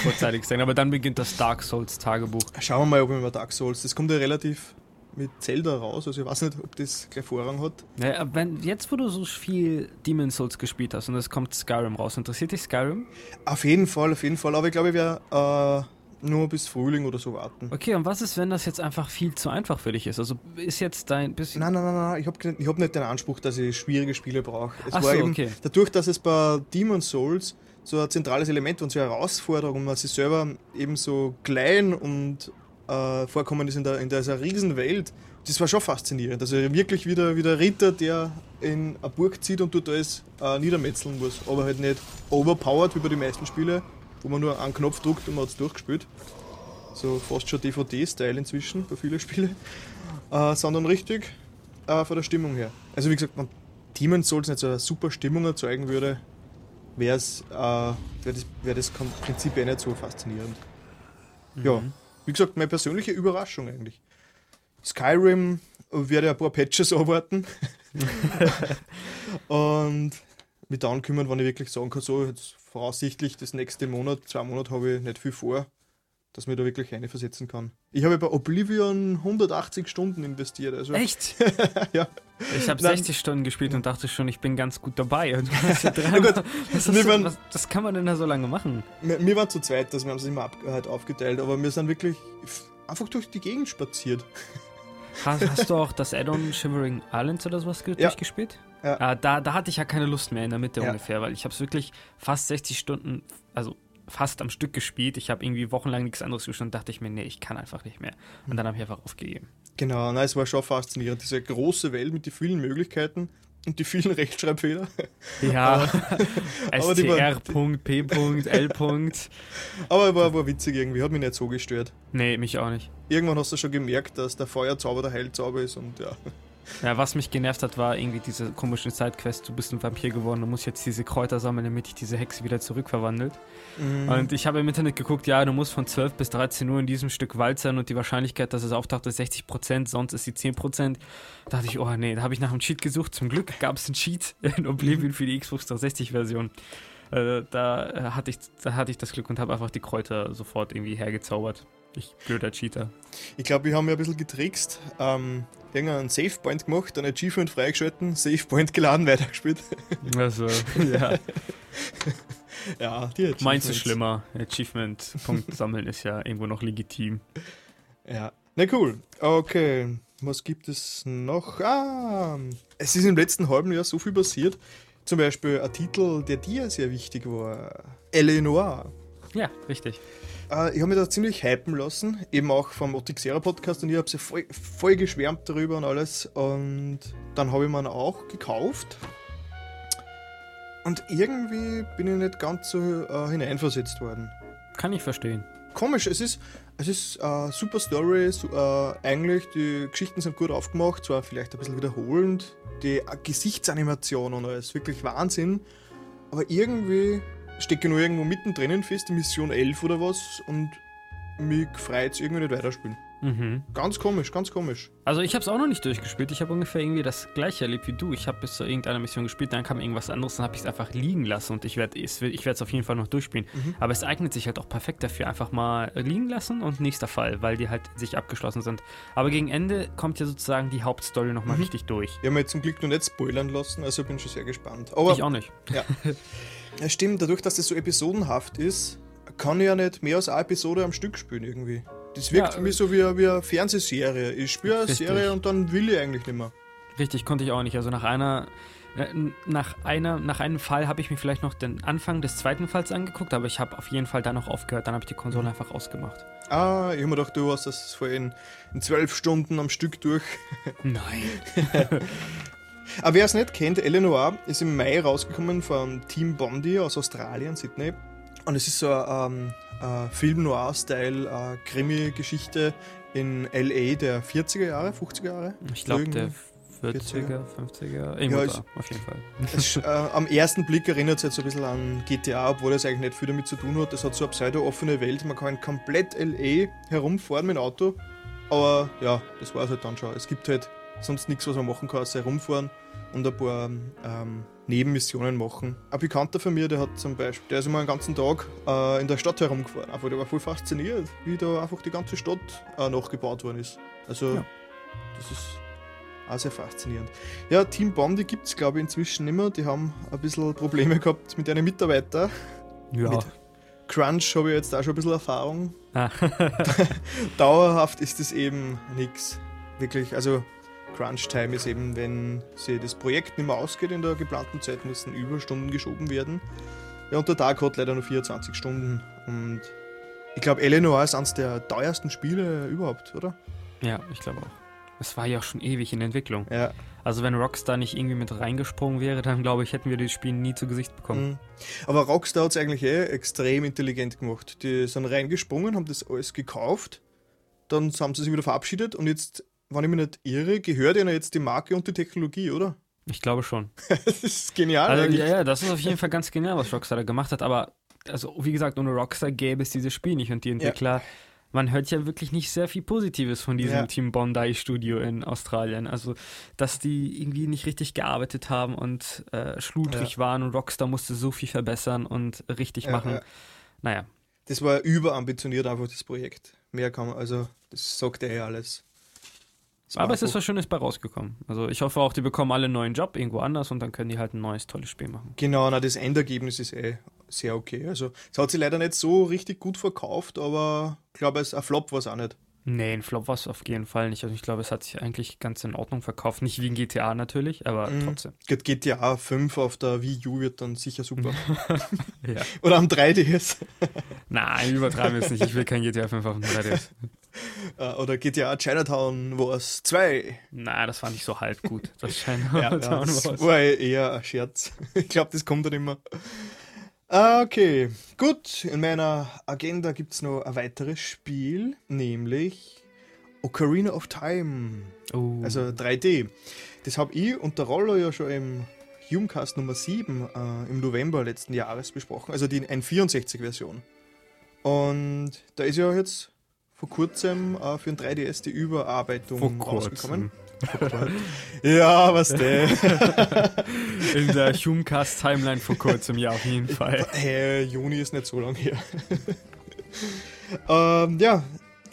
Vorzeitig sein. Aber dann beginnt das Dark Souls Tagebuch. Schauen wir mal, ob wir mal Dark Souls. Das kommt ja relativ mit Zelda raus. Also ich weiß nicht, ob das gleich Vorrang hat. Ja, wenn, jetzt, wo du so viel Demon Souls gespielt hast und es kommt Skyrim raus, interessiert dich Skyrim? Auf jeden Fall, auf jeden Fall. Aber ich glaube, ich werde äh, nur bis Frühling oder so warten. Okay, und was ist, wenn das jetzt einfach viel zu einfach für dich ist? Also ist jetzt dein bisschen. Nein, nein, nein, nein. ich habe ich hab nicht den Anspruch, dass ich schwierige Spiele brauche. Es Ach war so, eben okay. dadurch, dass es bei Demon Souls so ein zentrales Element und so eine Herausforderung, man sich selber eben so klein und äh, vorkommen ist in, der, in dieser riesen Welt, das war schon faszinierend. Also wirklich wieder, wieder Ritter, der in eine Burg zieht und dort alles äh, niedermetzeln muss. Aber halt nicht overpowered wie bei den meisten Spielen, wo man nur einen Knopf drückt und man hat es durchgespielt. So fast schon DVD-Style inzwischen bei vielen Spielen. Äh, sondern richtig äh, von der Stimmung her. Also wie gesagt, wenn Demon Souls nicht so eine super Stimmung erzeugen würde, wäre äh, wär das, wär das Kon- Prinzip eh nicht so faszinierend. Ja, wie gesagt, meine persönliche Überraschung eigentlich. Skyrim werde ein paar Patches abwarten. Und mich dann kümmern, wenn ich wirklich sagen kann, so jetzt voraussichtlich das nächste Monat, zwei Monate habe ich nicht viel vor, dass mir da wirklich versetzen kann. Ich habe bei Oblivion 180 Stunden investiert. Also, Echt? ja. Ich habe Nein. 60 Stunden gespielt und dachte schon, ich bin ganz gut dabei. Und ja dreimal- gut, was, ist, waren- was, was kann man denn da so lange machen? Wir, wir waren zu zweit, also wir haben es immer ab, halt aufgeteilt, aber wir sind wirklich einfach durch die Gegend spaziert. Hast, hast du auch das Add-on Shivering Islands oder sowas Ja. durchgespielt? Ja. Ah, da, da hatte ich ja keine Lust mehr in der Mitte Ja. ungefähr, weil ich habe es wirklich fast 60 Stunden, also fast am Stück gespielt. Ich habe irgendwie wochenlang nichts anderes gespielt und dachte ich mir, nee, ich kann einfach nicht mehr. Und dann habe ich einfach aufgegeben. Genau, nein, es war schon faszinierend. Diese große Welt mit den vielen Möglichkeiten und die vielen Rechtschreibfehler. Ja, STR.P.L. Aber war, war witzig irgendwie, hat mich nicht so gestört. Nee, mich auch nicht. Irgendwann hast du schon gemerkt, dass der Feuerzauber der Heilzauber ist und ja. Ja, was mich genervt hat, war irgendwie diese komische Sidequest, du bist ein Vampir geworden, du musst jetzt diese Kräuter sammeln, damit dich diese Hexe wieder zurückverwandelt. Mhm. Und ich habe im Internet geguckt, ja, du musst von 12 bis 13 Uhr in diesem Stück Wald sein und die Wahrscheinlichkeit, dass es auftaucht, ist 60%, sonst ist sie 10%. Da dachte ich, oh nee, da habe ich nach einem Cheat gesucht. Zum Glück gab es einen Cheat in Oblivion für die Xbox 360-Version. Äh, da, hatte ich, da hatte ich das Glück und habe einfach die Kräuter sofort irgendwie hergezaubert. Ich blöder Cheater. Ich glaube, wir haben ja ein bisschen getrickst. Ähm, wir haben einen Save Point gemacht, ein Achievement freigeschalten, Save Point geladen, weitergespielt. Also, ja. ja, die Achievements. Meins ist schlimmer. Achievement-Punkt sammeln ist ja irgendwo noch legitim. Ja. Na cool. Okay. Was gibt es noch? Ah, es ist im letzten halben Jahr so viel passiert. Zum Beispiel ein Titel, der dir sehr wichtig war. Eleanor. Ja, richtig. Äh, ich habe mich da ziemlich hypen lassen, eben auch vom Otixera Podcast und ich habe sie voll, voll geschwärmt darüber und alles. Und dann habe ich mir auch gekauft. Und irgendwie bin ich nicht ganz so äh, hineinversetzt worden. Kann ich verstehen. Komisch, es ist, es ist äh, super Story, su- äh, eigentlich, die Geschichten sind gut aufgemacht, zwar vielleicht ein bisschen wiederholend, die äh, Gesichtsanimation und alles, wirklich Wahnsinn, aber irgendwie stecke nur irgendwo mittendrin fest, in Mission 11 oder was, und mich freut es irgendwie nicht weiterspielen. Mhm. Ganz komisch, ganz komisch. Also ich habe es auch noch nicht durchgespielt. Ich habe ungefähr irgendwie das gleiche erlebt wie du. Ich habe bis zu irgendeiner Mission gespielt, dann kam irgendwas anderes, dann habe ich es einfach liegen lassen und ich werde es ich auf jeden Fall noch durchspielen. Aber es eignet sich halt auch perfekt dafür, einfach mal liegen lassen und nächster Fall, weil die halt sich abgeschlossen sind. Aber gegen Ende kommt ja sozusagen die Hauptstory nochmal richtig durch. Ich habe mir jetzt zum Glück noch nicht spoilern lassen, also bin schon sehr gespannt. Aber ich auch nicht. Ja. ja, stimmt, dadurch, dass das so episodenhaft ist, kann ich ja nicht mehr als eine Episode am Stück spielen irgendwie. Das wirkt Ja, für mich so wie eine, wie eine Fernsehserie. Ich spiele eine Richtig. Serie und dann will ich eigentlich nicht mehr. Richtig, konnte ich auch nicht. Also nach einer, äh, nach einer, nach einem Fall habe ich mir vielleicht noch den Anfang des zweiten Falls angeguckt, aber ich habe auf jeden Fall da noch aufgehört. Dann habe ich die Konsole einfach ausgemacht. Ah, ich habe mir gedacht, du hast das vorhin in zwölf Stunden am Stück durch. Nein. Aber wer es nicht kennt, Eleanor ist im Mai rausgekommen von Team Bondi aus Australien, Sydney. Und es ist so ein ähm, äh, Film-Noir-Style, äh, Krimi-Geschichte in L.A. der 40er Jahre, 50er Jahre. Ich glaube, der irgendwie. 40er, 50er, irgendwo Ja, da, auf jeden Fall. Es, äh, am ersten Blick erinnert es jetzt so ein bisschen an GTA, obwohl das eigentlich nicht viel damit zu tun hat. Das hat so eine pseudo-offene Welt. Man kann komplett L.A. herumfahren mit dem Auto. Aber ja, das war es halt dann schon. Es gibt halt sonst nichts, was man machen kann, außer herumfahren und ein paar ähm, Nebenmissionen machen. Ein Bekannter von mir, der hat zum Beispiel, der ist immer einen ganzen Tag äh, in der Stadt herumgefahren. Einfach, der war voll fasziniert, wie da einfach die ganze Stadt äh, nachgebaut worden ist. Also Ja. Das ist auch sehr faszinierend. Ja, Team Bondi gibt es, glaube ich, inzwischen nicht mehr. Die haben ein bisschen Probleme gehabt mit ihren Mitarbeitern. Ja. Mit Crunch habe ich jetzt auch schon ein bisschen Erfahrung. Ah. Dauerhaft ist es eben nichts. Wirklich, also Crunch-Time ist eben, wenn sie das Projekt nicht mehr ausgeht in der geplanten Zeit, müssen Überstunden geschoben werden. Ja, und der Tag hat leider nur 24 Stunden. Und ich glaube, Eleanor ist eines der teuersten Spiele überhaupt, oder? ja, ich glaube auch. Es war ja auch schon ewig in Entwicklung. Ja. Also wenn Rockstar nicht irgendwie mit reingesprungen wäre, dann glaube ich, hätten wir das Spiel nie zu Gesicht bekommen. Mhm. Aber Rockstar hat es eigentlich eh extrem intelligent gemacht. Die sind reingesprungen, haben das alles gekauft, dann haben sie sich wieder verabschiedet und jetzt, wenn ich mich nicht irre, gehört ihnen jetzt die Marke und die Technologie, oder? Ich glaube schon. Das ist genial. Also, eigentlich. ja, ja, das ist auf jeden Fall ganz genial, was Rockstar da gemacht hat. Aber, also, wie gesagt, ohne Rockstar gäbe es dieses Spiel nicht. Und die Entwickler, man hört ja wirklich nicht sehr viel Positives von diesem Ja. Team Bondi Studio in Australien. Also, dass die irgendwie nicht richtig gearbeitet haben und äh, schludrig waren und Rockstar musste so viel verbessern und richtig Ja, machen. ja. Naja, Das war überambitioniert einfach das Projekt. Mehr kann man, also das sagt er eh alles. War aber es ist was Schönes bei rausgekommen. Also, ich hoffe auch, die bekommen alle einen neuen Job irgendwo anders und dann können die halt ein neues, tolles Spiel machen. Genau, na, das Endergebnis ist eh sehr okay. Also es hat sich leider nicht so richtig gut verkauft, aber ich glaube, es- ein Flop war es auch nicht. Nee, ein Flop war es auf jeden Fall nicht. Also ich glaube, es hat sich eigentlich ganz in Ordnung verkauft. Nicht wie ein GTA natürlich, aber Mhm. trotzdem. GTA 5 auf der Wii U wird dann sicher super. Ja. Oder am 3DS. Nein, übertreiben wir es nicht. Ich will kein GTA 5 auf dem 3DS. Äh, Oder GTA Chinatown Wars 2. Nein, das war nicht so halb gut. Das scheint Ja, das Wars. war eher ein Scherz. Ich glaube, das kommt dann immer. Ah, Okay, gut. In meiner Agenda gibt es noch ein weiteres Spiel, nämlich Ocarina of Time. Oh. Also 3D. Das habe ich und der Rollo ja schon im Humecast Nummer 7 äh, im November letzten Jahres besprochen. Also die N64-Version. Und da ist ja jetzt vor kurzem äh, für ein 3DS die Überarbeitung vor rausgekommen. kurzem. Ja, was der. In der Humecast-Timeline vor kurzem, ja, auf jeden Fall. Hey, Juni ist nicht so lang her. ähm, ja,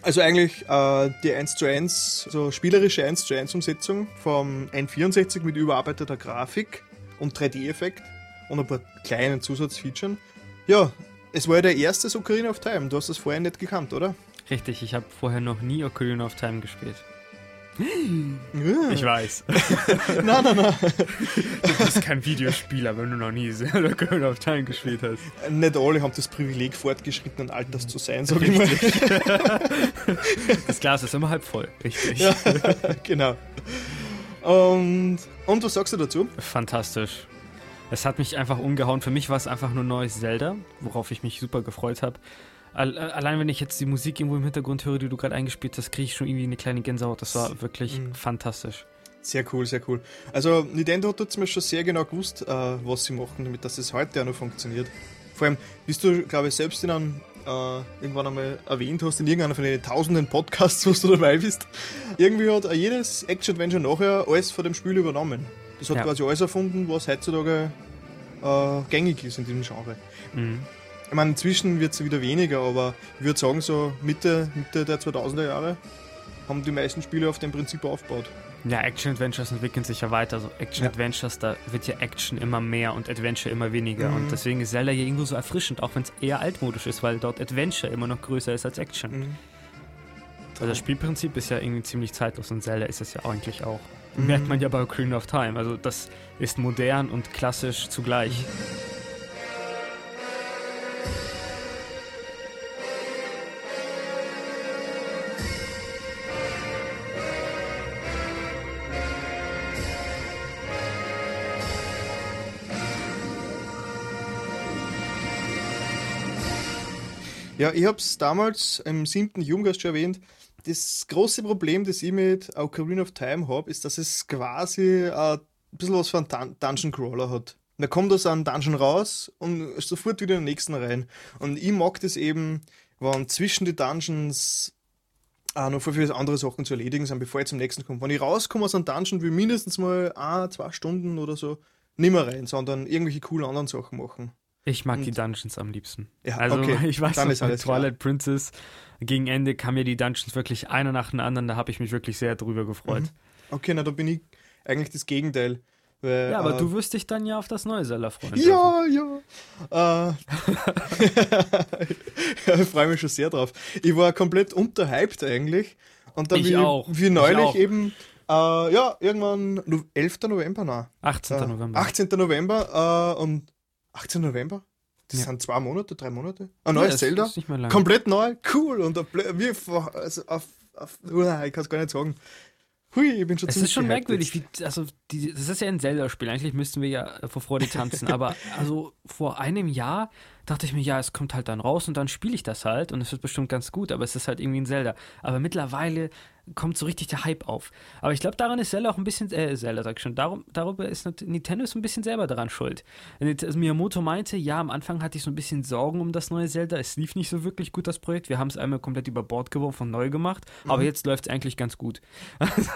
also eigentlich äh, die 1 zu 1, so spielerische 1 zu 1 Umsetzung vom N64 mit überarbeiteter Grafik und 3D-Effekt und ein paar kleinen Zusatzfeatures. Ja, es war ja der erste Ocarina of Time. Du hast das vorher nicht gekannt, oder? Richtig, ich habe vorher noch nie Ocarina of Time gespielt. Ich weiß. Nein, nein, nein. Du bist kein Videospieler, wenn du noch nie Ocarina of Time gespielt hast. Nicht alle haben das Privileg, fortgeschrittenen Alters zu sein, sag ich mal. Das Glas ist immer halb voll. Richtig. Ja, genau. Und, und was sagst du dazu? Fantastisch. Es hat mich einfach umgehauen. Für mich war es einfach nur neues Zelda, worauf ich mich super gefreut habe. Äh, Allein wenn ich jetzt die Musik irgendwo im Hintergrund höre, die du gerade eingespielt hast, kriege ich schon irgendwie eine kleine Gänsehaut. Das war wirklich Mhm. fantastisch. Sehr cool, sehr cool. Also Nintendo hat jetzt mir schon sehr genau gewusst, äh, was sie machen, damit dass es heute auch noch funktioniert. Vor allem, bist du, glaube ich, selbst in einem, äh, irgendwann einmal erwähnt hast, in irgendeiner von den tausenden Podcasts, wo du dabei bist, irgendwie hat jedes Action-Adventure nachher alles von dem Spiel übernommen. Das hat Ja. quasi alles erfunden, was heutzutage äh, gängig ist in diesem Genre. Mhm. Ich meine, inzwischen wird es wieder weniger, aber ich würde sagen, so Mitte, Mitte der 2000er Jahre haben die meisten Spiele auf dem Prinzip aufgebaut. Ja, Action-Adventures entwickeln sich ja weiter. Also Action-Adventures, da wird ja Action immer mehr und Adventure immer weniger. Mhm. Und deswegen ist Zelda hier irgendwo so erfrischend, auch wenn es eher altmodisch ist, weil dort Adventure immer noch größer ist als Action. Mhm. Also das Spielprinzip ist ja irgendwie ziemlich zeitlos und Zelda ist es ja eigentlich auch. Mhm. Merkt man ja bei Ocarina of Time. Also das ist modern und klassisch zugleich. Ja, ich habe es damals im siebten Jugendgast schon erwähnt. Das große Problem, das ich mit Ocarina of Time habe, ist, dass es quasi äh, ein bisschen was von Dun Dungeon Crawler hat. Da kommt aus einem Dungeon raus und sofort wieder in den nächsten rein. Und ich mag das eben, wenn zwischen die Dungeons auch noch voll viele andere Sachen zu erledigen sind, bevor ich zum nächsten komme. Wenn ich rauskomme aus einem Dungeon, will ich mindestens mal ein, zwei Stunden oder so nicht mehr rein, sondern irgendwelche coolen anderen Sachen machen. Ich mag Und- die Dungeons am liebsten. Ja, also okay, ich weiß noch, bei alles klar. Twilight Princess gegen Ende kamen mir die Dungeons wirklich einer nach dem anderen, da habe ich mich wirklich sehr drüber gefreut. Mhm. Okay, na, da bin ich eigentlich das Gegenteil. Weil, Ja, aber äh, du wirst dich dann ja auf das neue Zelda freuen. Ja, ja. Äh, ja, ich freue mich schon sehr drauf. Ich war komplett unterhyped eigentlich. Und dann Ich wie, auch. wie Ich neulich eben, äh, ja, irgendwann no 11. November, nein. 18. Äh, November. 18. November äh, und 18. November? Das Ja. sind zwei Monate, drei Monate. Ein Ja, neues es Zelda. Komplett neu, cool. Und wie, also auf, auf, ich kann es gar nicht sagen. Hui, ich bin schon Es ist schon gehypt merkwürdig, wie, also die, das ist ja ein Zelda-Spiel. Eigentlich müssten wir ja äh, vor Freude tanzen. aber also vor einem Jahr dachte ich mir, ja, es kommt halt dann raus und dann spiele ich das halt und es wird bestimmt ganz gut, aber es ist halt irgendwie ein Zelda. Aber mittlerweile kommt so richtig der Hype auf. Aber ich glaube, daran ist Zelda auch ein bisschen, äh, Zelda sag ich schon, darum, darüber ist Nintendo so ein bisschen selber daran schuld. Also Miyamoto meinte, ja, am Anfang hatte ich so ein bisschen Sorgen um das neue Zelda. Es lief nicht so wirklich gut, das Projekt. Wir haben es einmal komplett über Bord geworfen und neu gemacht. Aber jetzt läuft es eigentlich ganz gut. Also,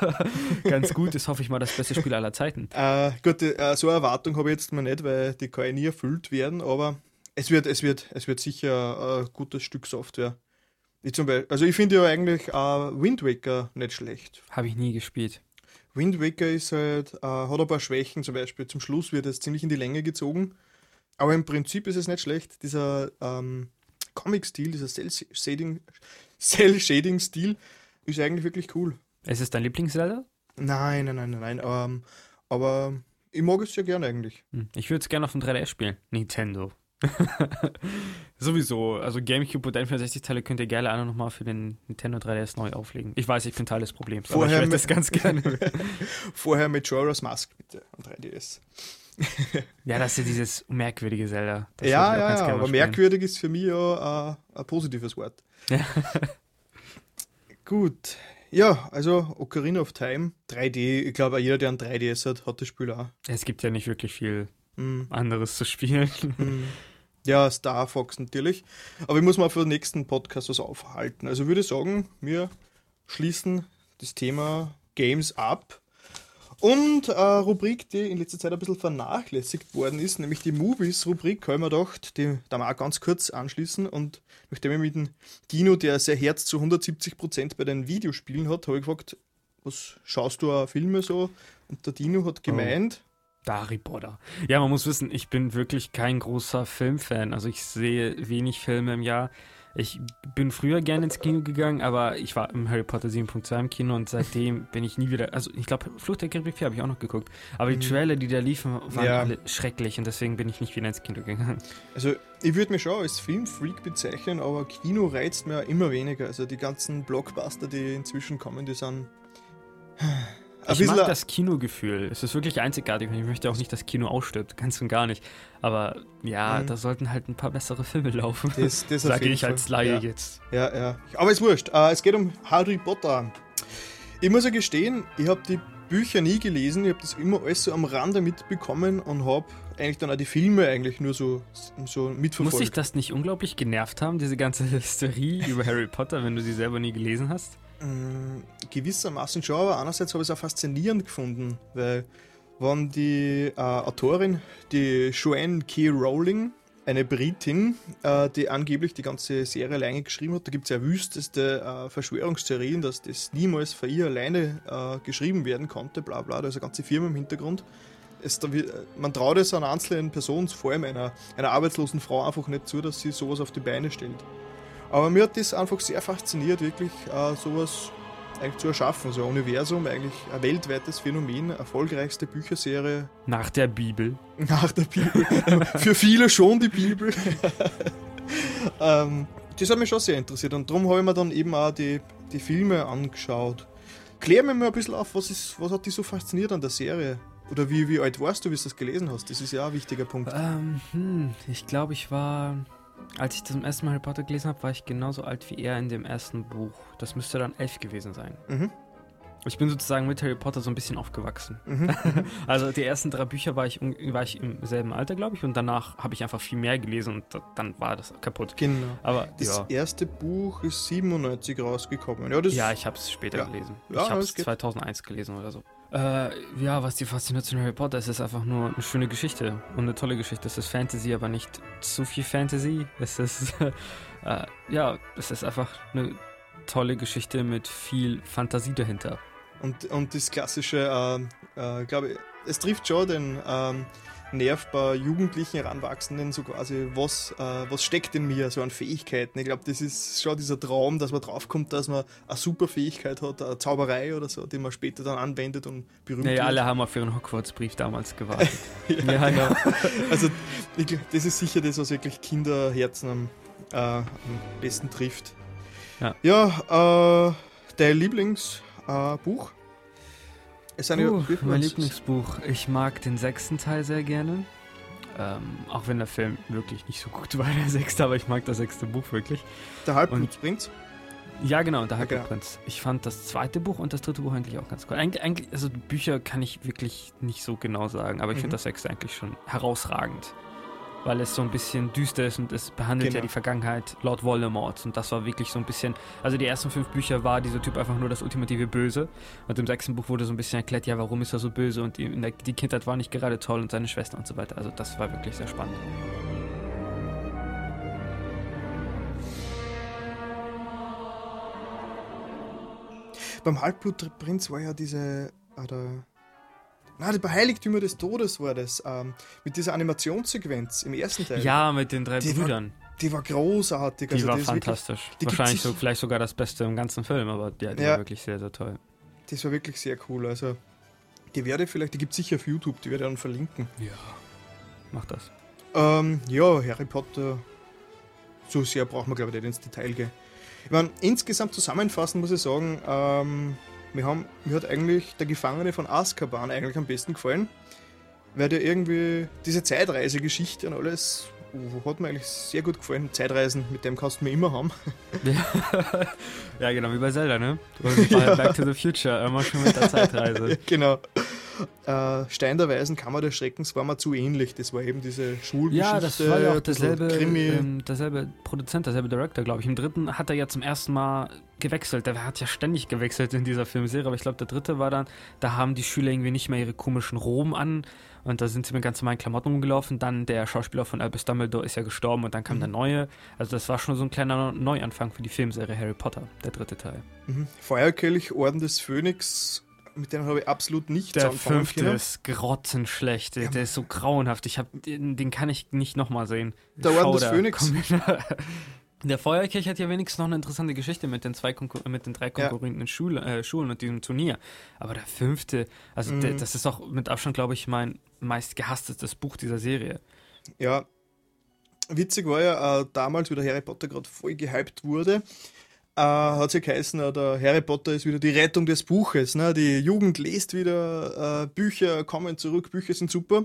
ganz gut ist, hoffe ich mal, das beste Spiel aller Zeiten. Äh, gut, äh, so eine Erwartung habe ich jetzt mal nicht, weil die kann ja nie erfüllt werden, aber es wird, es wird, es wird sicher ein gutes Stück Software. Ich zum Beispiel, also ich finde ja eigentlich äh, Wind Waker nicht schlecht. Habe ich nie gespielt. Wind Waker ist halt, äh, hat ein paar Schwächen, zum Beispiel zum Schluss wird es ziemlich in die Länge gezogen. Aber im Prinzip ist es nicht schlecht. Dieser ähm, Comic-Stil, dieser Cell-Shading- Cell-Shading-Stil ist eigentlich wirklich cool. Ist es dein Lieblings-Zelda? Nein, nein, nein, nein, nein. Ähm, aber ich mag es sehr gerne eigentlich. Hm. Ich würde es gerne auf dem 3DS spielen. Nintendo. Sowieso. Also GameCube und N64-Teile könnt ihr gerne alle nochmal für den Nintendo 3DS neu auflegen. Ich weiß, ich bin Teil des Problems, aber Vorher ich werde mit- das ganz gerne. Vorher Majora's Mask, bitte, am 3DS. ja, das ist ja dieses merkwürdige Zelda. Das ja, ich ja, ja, aber spielen. merkwürdig ist für mich ja äh, ein positives Wort. Ja. Gut. Ja, also Ocarina of Time, 3D. Ich glaube, jeder, der ein 3DS hat, hat das Spiel auch. Es gibt ja nicht wirklich viel Mm, anderes zu spielen. mm. Ja, Star Fox natürlich. Aber ich muss mal für den nächsten Podcast was aufhalten. Also würde ich sagen, wir schließen das Thema Games ab. Und eine Rubrik, die in letzter Zeit ein bisschen vernachlässigt worden ist, nämlich die Movies-Rubrik, habe ich mir gedacht, die da mal ganz kurz anschließen. Und nachdem ich mit dem Dino, der sehr Herz zu 170% bei den Videospielen hat, habe ich gefragt, was schaust du an Filme so? Und der Dino hat gemeint, Harry Potter. Ja, man muss wissen, ich bin wirklich kein großer Filmfan. Also ich sehe wenig Filme im Jahr. Ich bin früher gerne ins Kino gegangen, aber ich war im Harry Potter 7.2 im Kino und seitdem bin ich nie wieder. Also ich glaube, Flucht der Karibik 4 habe ich auch noch geguckt. Aber die Mhm. Trailer, die da liefen, waren Ja. alle schrecklich und deswegen bin ich nicht wieder ins Kino gegangen. Also, ich würde mich schon als Filmfreak bezeichnen, aber Kino reizt mir immer weniger. Also, die ganzen Blockbuster, die inzwischen kommen, die sind. Ich bisschen. mag das Kinogefühl. Es ist wirklich einzigartig und ich möchte auch nicht, dass Kino ausstirbt. Ganz und gar nicht. Aber ja, Mhm. da sollten halt ein paar bessere Filme laufen. das, das Sage ich Fall. als Laie Ja, jetzt. ja, ja. Aber ist wurscht. Äh, es geht um Harry Potter. Ich muss ja gestehen, ich habe die Bücher nie gelesen. Ich habe das immer alles so am Rande mitbekommen und habe eigentlich dann auch die Filme eigentlich nur so, so mitverfolgt. Muss dich das nicht unglaublich genervt haben, diese ganze Hysterie über Harry Potter, wenn du sie selber nie gelesen hast? Mm, gewissermaßen schon, aber einerseits habe ich es auch faszinierend gefunden, weil wenn die äh, Autorin, die Joanne K. Rowling, eine Britin, äh, die angeblich die ganze Serie alleine geschrieben hat, da gibt es ja wüsteste äh, Verschwörungstheorien, dass das niemals von ihr alleine äh, geschrieben werden konnte, bla bla, da ist eine ganze Firma im Hintergrund. Es, da, wird- man traut es einer einzelnen Person, vor allem einer, einer arbeitslosen Frau, einfach nicht zu, dass sie sowas auf die Beine stellt. Aber mir hat das einfach sehr fasziniert, wirklich äh, sowas eigentlich zu erschaffen. So ein Universum, eigentlich ein weltweites Phänomen, erfolgreichste Bücherserie Nach der Bibel. nach der Bibel. Für viele schon die Bibel. ähm, das hat mich schon sehr interessiert und darum habe ich mir dann eben auch die, die Filme angeschaut. Klär mir mal ein bisschen auf, was, ist, was hat dich so fasziniert an der Serie? Oder wie, wie alt warst du, wie du das gelesen hast? Das ist ja auch ein wichtiger Punkt. Ähm, hm, ich glaube, ich war. Als ich zum ersten Mal Harry Potter gelesen habe, war ich genauso alt wie er in dem ersten Buch. Das müsste dann elf gewesen sein. Mhm. Ich bin sozusagen mit Harry Potter so ein bisschen aufgewachsen. Mhm. Also die ersten drei Bücher war ich, war ich im selben Alter, glaube ich, und danach habe ich einfach viel mehr gelesen und da, dann war das kaputt. Genau. Aber Das ja, erste Buch ist 97 rausgekommen. Ja, das ja ich habe es später Ja. gelesen. Ich habe es geht. 2001 gelesen oder so. Äh, ja, was die Faszination Harry Potter ist, ist einfach nur eine schöne Geschichte und eine tolle Geschichte. Es ist Fantasy, aber nicht zu viel Fantasy. Es ist, äh, ja, es ist einfach eine tolle Geschichte mit viel Fantasie dahinter. Und, und das klassische, äh, äh, glaube ich, es trifft schon den ähm, Nerv bei Jugendlichen, Heranwachsenden, so quasi, was, äh, was steckt in mir so an Fähigkeiten. Ich glaube, das ist schon dieser Traum, dass man draufkommt, dass man eine super Fähigkeit hat, eine Zauberei oder so, die man später dann anwendet und berühmt Naja, wird. alle haben auf ihren Hogwarts-Brief damals gewartet. ja, Ja, genau. ja. Also, ich, das ist sicher das, was wirklich Kinderherzen am, äh, am besten trifft. Ja. Ja, äh, dein Lieblingsbuch? Es sind Uh, mein? Lieblingsbuch. Ich mag den sechsten Teil sehr gerne. Ähm, auch wenn der Film wirklich nicht so gut war, der sechste, aber ich mag das sechste Buch wirklich. Der Halbblutsprint. Ja, genau, der. Halbblutprinz. Ich fand das zweite Buch und das dritte Buch eigentlich auch ganz cool. Eig eigentlich, also Bücher kann ich wirklich nicht so genau sagen, aber ich Mhm. finde das sechste eigentlich schon herausragend. Weil es so ein bisschen düster ist und es behandelt ja Genau. die Vergangenheit Lord Voldemort. Und das war wirklich so ein bisschen, also die ersten fünf Bücher war dieser Typ einfach nur das ultimative Böse. Und im sechsten Buch wurde so ein bisschen erklärt, ja, warum ist er so böse und die, die Kindheit war nicht gerade toll und seine Schwester und so weiter. Also das war wirklich sehr spannend. Beim Halbblutprinz war ja diese. Äh, na, die Heiligtümer des Todes war das. Ähm, mit dieser Animationssequenz im ersten Teil. Ja, mit den drei Die war Brüdern. Die war großartig. Die also war das, ist wirklich, fantastisch. die Wahrscheinlich so, vielleicht sogar das Beste im ganzen Film, aber ja, die Ja. war wirklich sehr, sehr toll. das war wirklich sehr cool. Also, die werde ich vielleicht, die gibt es sicher auf YouTube, die werde ich dann verlinken. Ja. Mach das. Ähm, ja, Harry Potter. So sehr braucht man, glaube ich, nicht ins Detail gehen. Ich meine, insgesamt zusammenfassend muss ich sagen, ähm, mir, haben, mir hat eigentlich der Gefangene von Azkaban eigentlich am besten gefallen. Weil der irgendwie diese Zeitreisegeschichte und alles uh, hat mir eigentlich sehr gut gefallen. Zeitreisen, mit dem kannst du mir immer haben. ja, genau, wie bei Zelda, ne? Bei Ja. Back to the Future, immer schon mit der Zeitreise. genau. Äh, Stein der Weisen, Kammer des Schreckens war mir zu ähnlich. Das war eben diese Schulgeschichte. Ja, das war ja auch derselbe, Krimi. ähm, derselbe Produzent, derselbe Director, glaube ich. Im dritten hat er ja zum ersten Mal gewechselt. Der hat ja ständig gewechselt in dieser Filmserie, aber ich glaube, der dritte war dann, da haben die Schüler irgendwie nicht mehr ihre komischen Roben an und da sind sie mit ganz normalen Klamotten rumgelaufen. Dann der Schauspieler von Albus Dumbledore ist ja gestorben und dann kam Mhm. der neue. Also das war schon so ein kleiner Neuanfang für die Filmserie Harry Potter, der dritte Teil. Mhm. Feuerkelch, Orden des Phönix, mit denen habe ich absolut nichts Der fünfte können. ist grottenschlecht. Ja, der ist so grauenhaft. Ich hab, den, den kann ich nicht nochmal sehen. Der Orden des Schauder. Phönix. Der Feuerkelch hat ja wenigstens noch eine interessante Geschichte mit den, zwei Konkur mit den drei Ja. konkurrierenden Schule, äh, Schulen und diesem Turnier. Aber der fünfte, also der, Mhm. das ist auch mit Abstand, glaube ich, mein meist gehasstes Buch dieser Serie. Ja, witzig war ja äh, damals, wie der Harry Potter gerade voll gehypt wurde, äh, hat es ja geheißen, äh, der Harry Potter ist wieder die Rettung des Buches. Ne? Die Jugend liest wieder, äh, Bücher kommen zurück, Bücher sind super.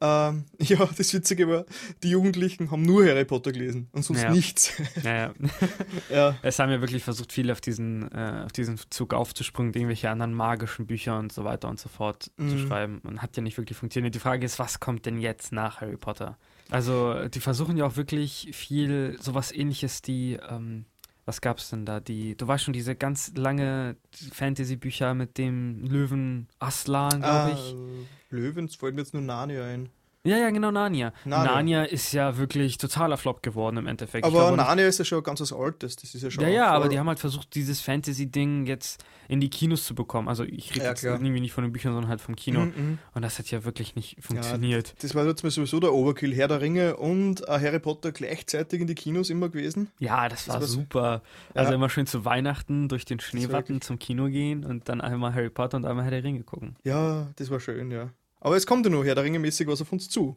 Ähm, ja, das Witzige war, die Jugendlichen haben nur Harry Potter gelesen und sonst Ja. nichts. Naja, ja, es haben ja wirklich versucht, viele auf diesen, äh, auf diesen Zug aufzuspringen, irgendwelche anderen magischen Bücher und so weiter und so fort zu Mhm. schreiben. Und hat ja nicht wirklich funktioniert. Die Frage ist, was kommt denn jetzt nach Harry Potter? Also, die versuchen ja auch wirklich viel, sowas ähnliches, die, ähm, was gab's denn da? Die, du weißt schon, diese ganz lange Fantasy-Bücher mit dem Löwen Aslan, glaube ich. äh, Löwens fällt mir jetzt nur Narnia ein. Ja, ja, genau, Narnia. Narnia. Narnia. ist ja wirklich totaler Flop geworden im Endeffekt. Aber glaube Narnia ist ja schon ganz was Altes, das ist ja schon. Ja, ja, aber die haben halt versucht, dieses Fantasy-Ding jetzt in die Kinos zu bekommen. Also ich rede Ja, jetzt klar. irgendwie nicht von den Büchern, sondern halt vom Kino. Mhm, mhm. Und das hat ja wirklich nicht funktioniert. Das war jetzt mal sowieso der Overkill. Herr der Ringe und äh, Harry Potter gleichzeitig in die Kinos immer gewesen. Ja, das war war so- super. Also Ja. immer schön zu Weihnachten durch den Schneewatten zum Kino gehen und dann einmal Harry Potter und einmal Herr der Ringe gucken. Ja, das war schön, ja. Aber es kommt ja noch Herr der Ringe-mäßig was auf uns zu.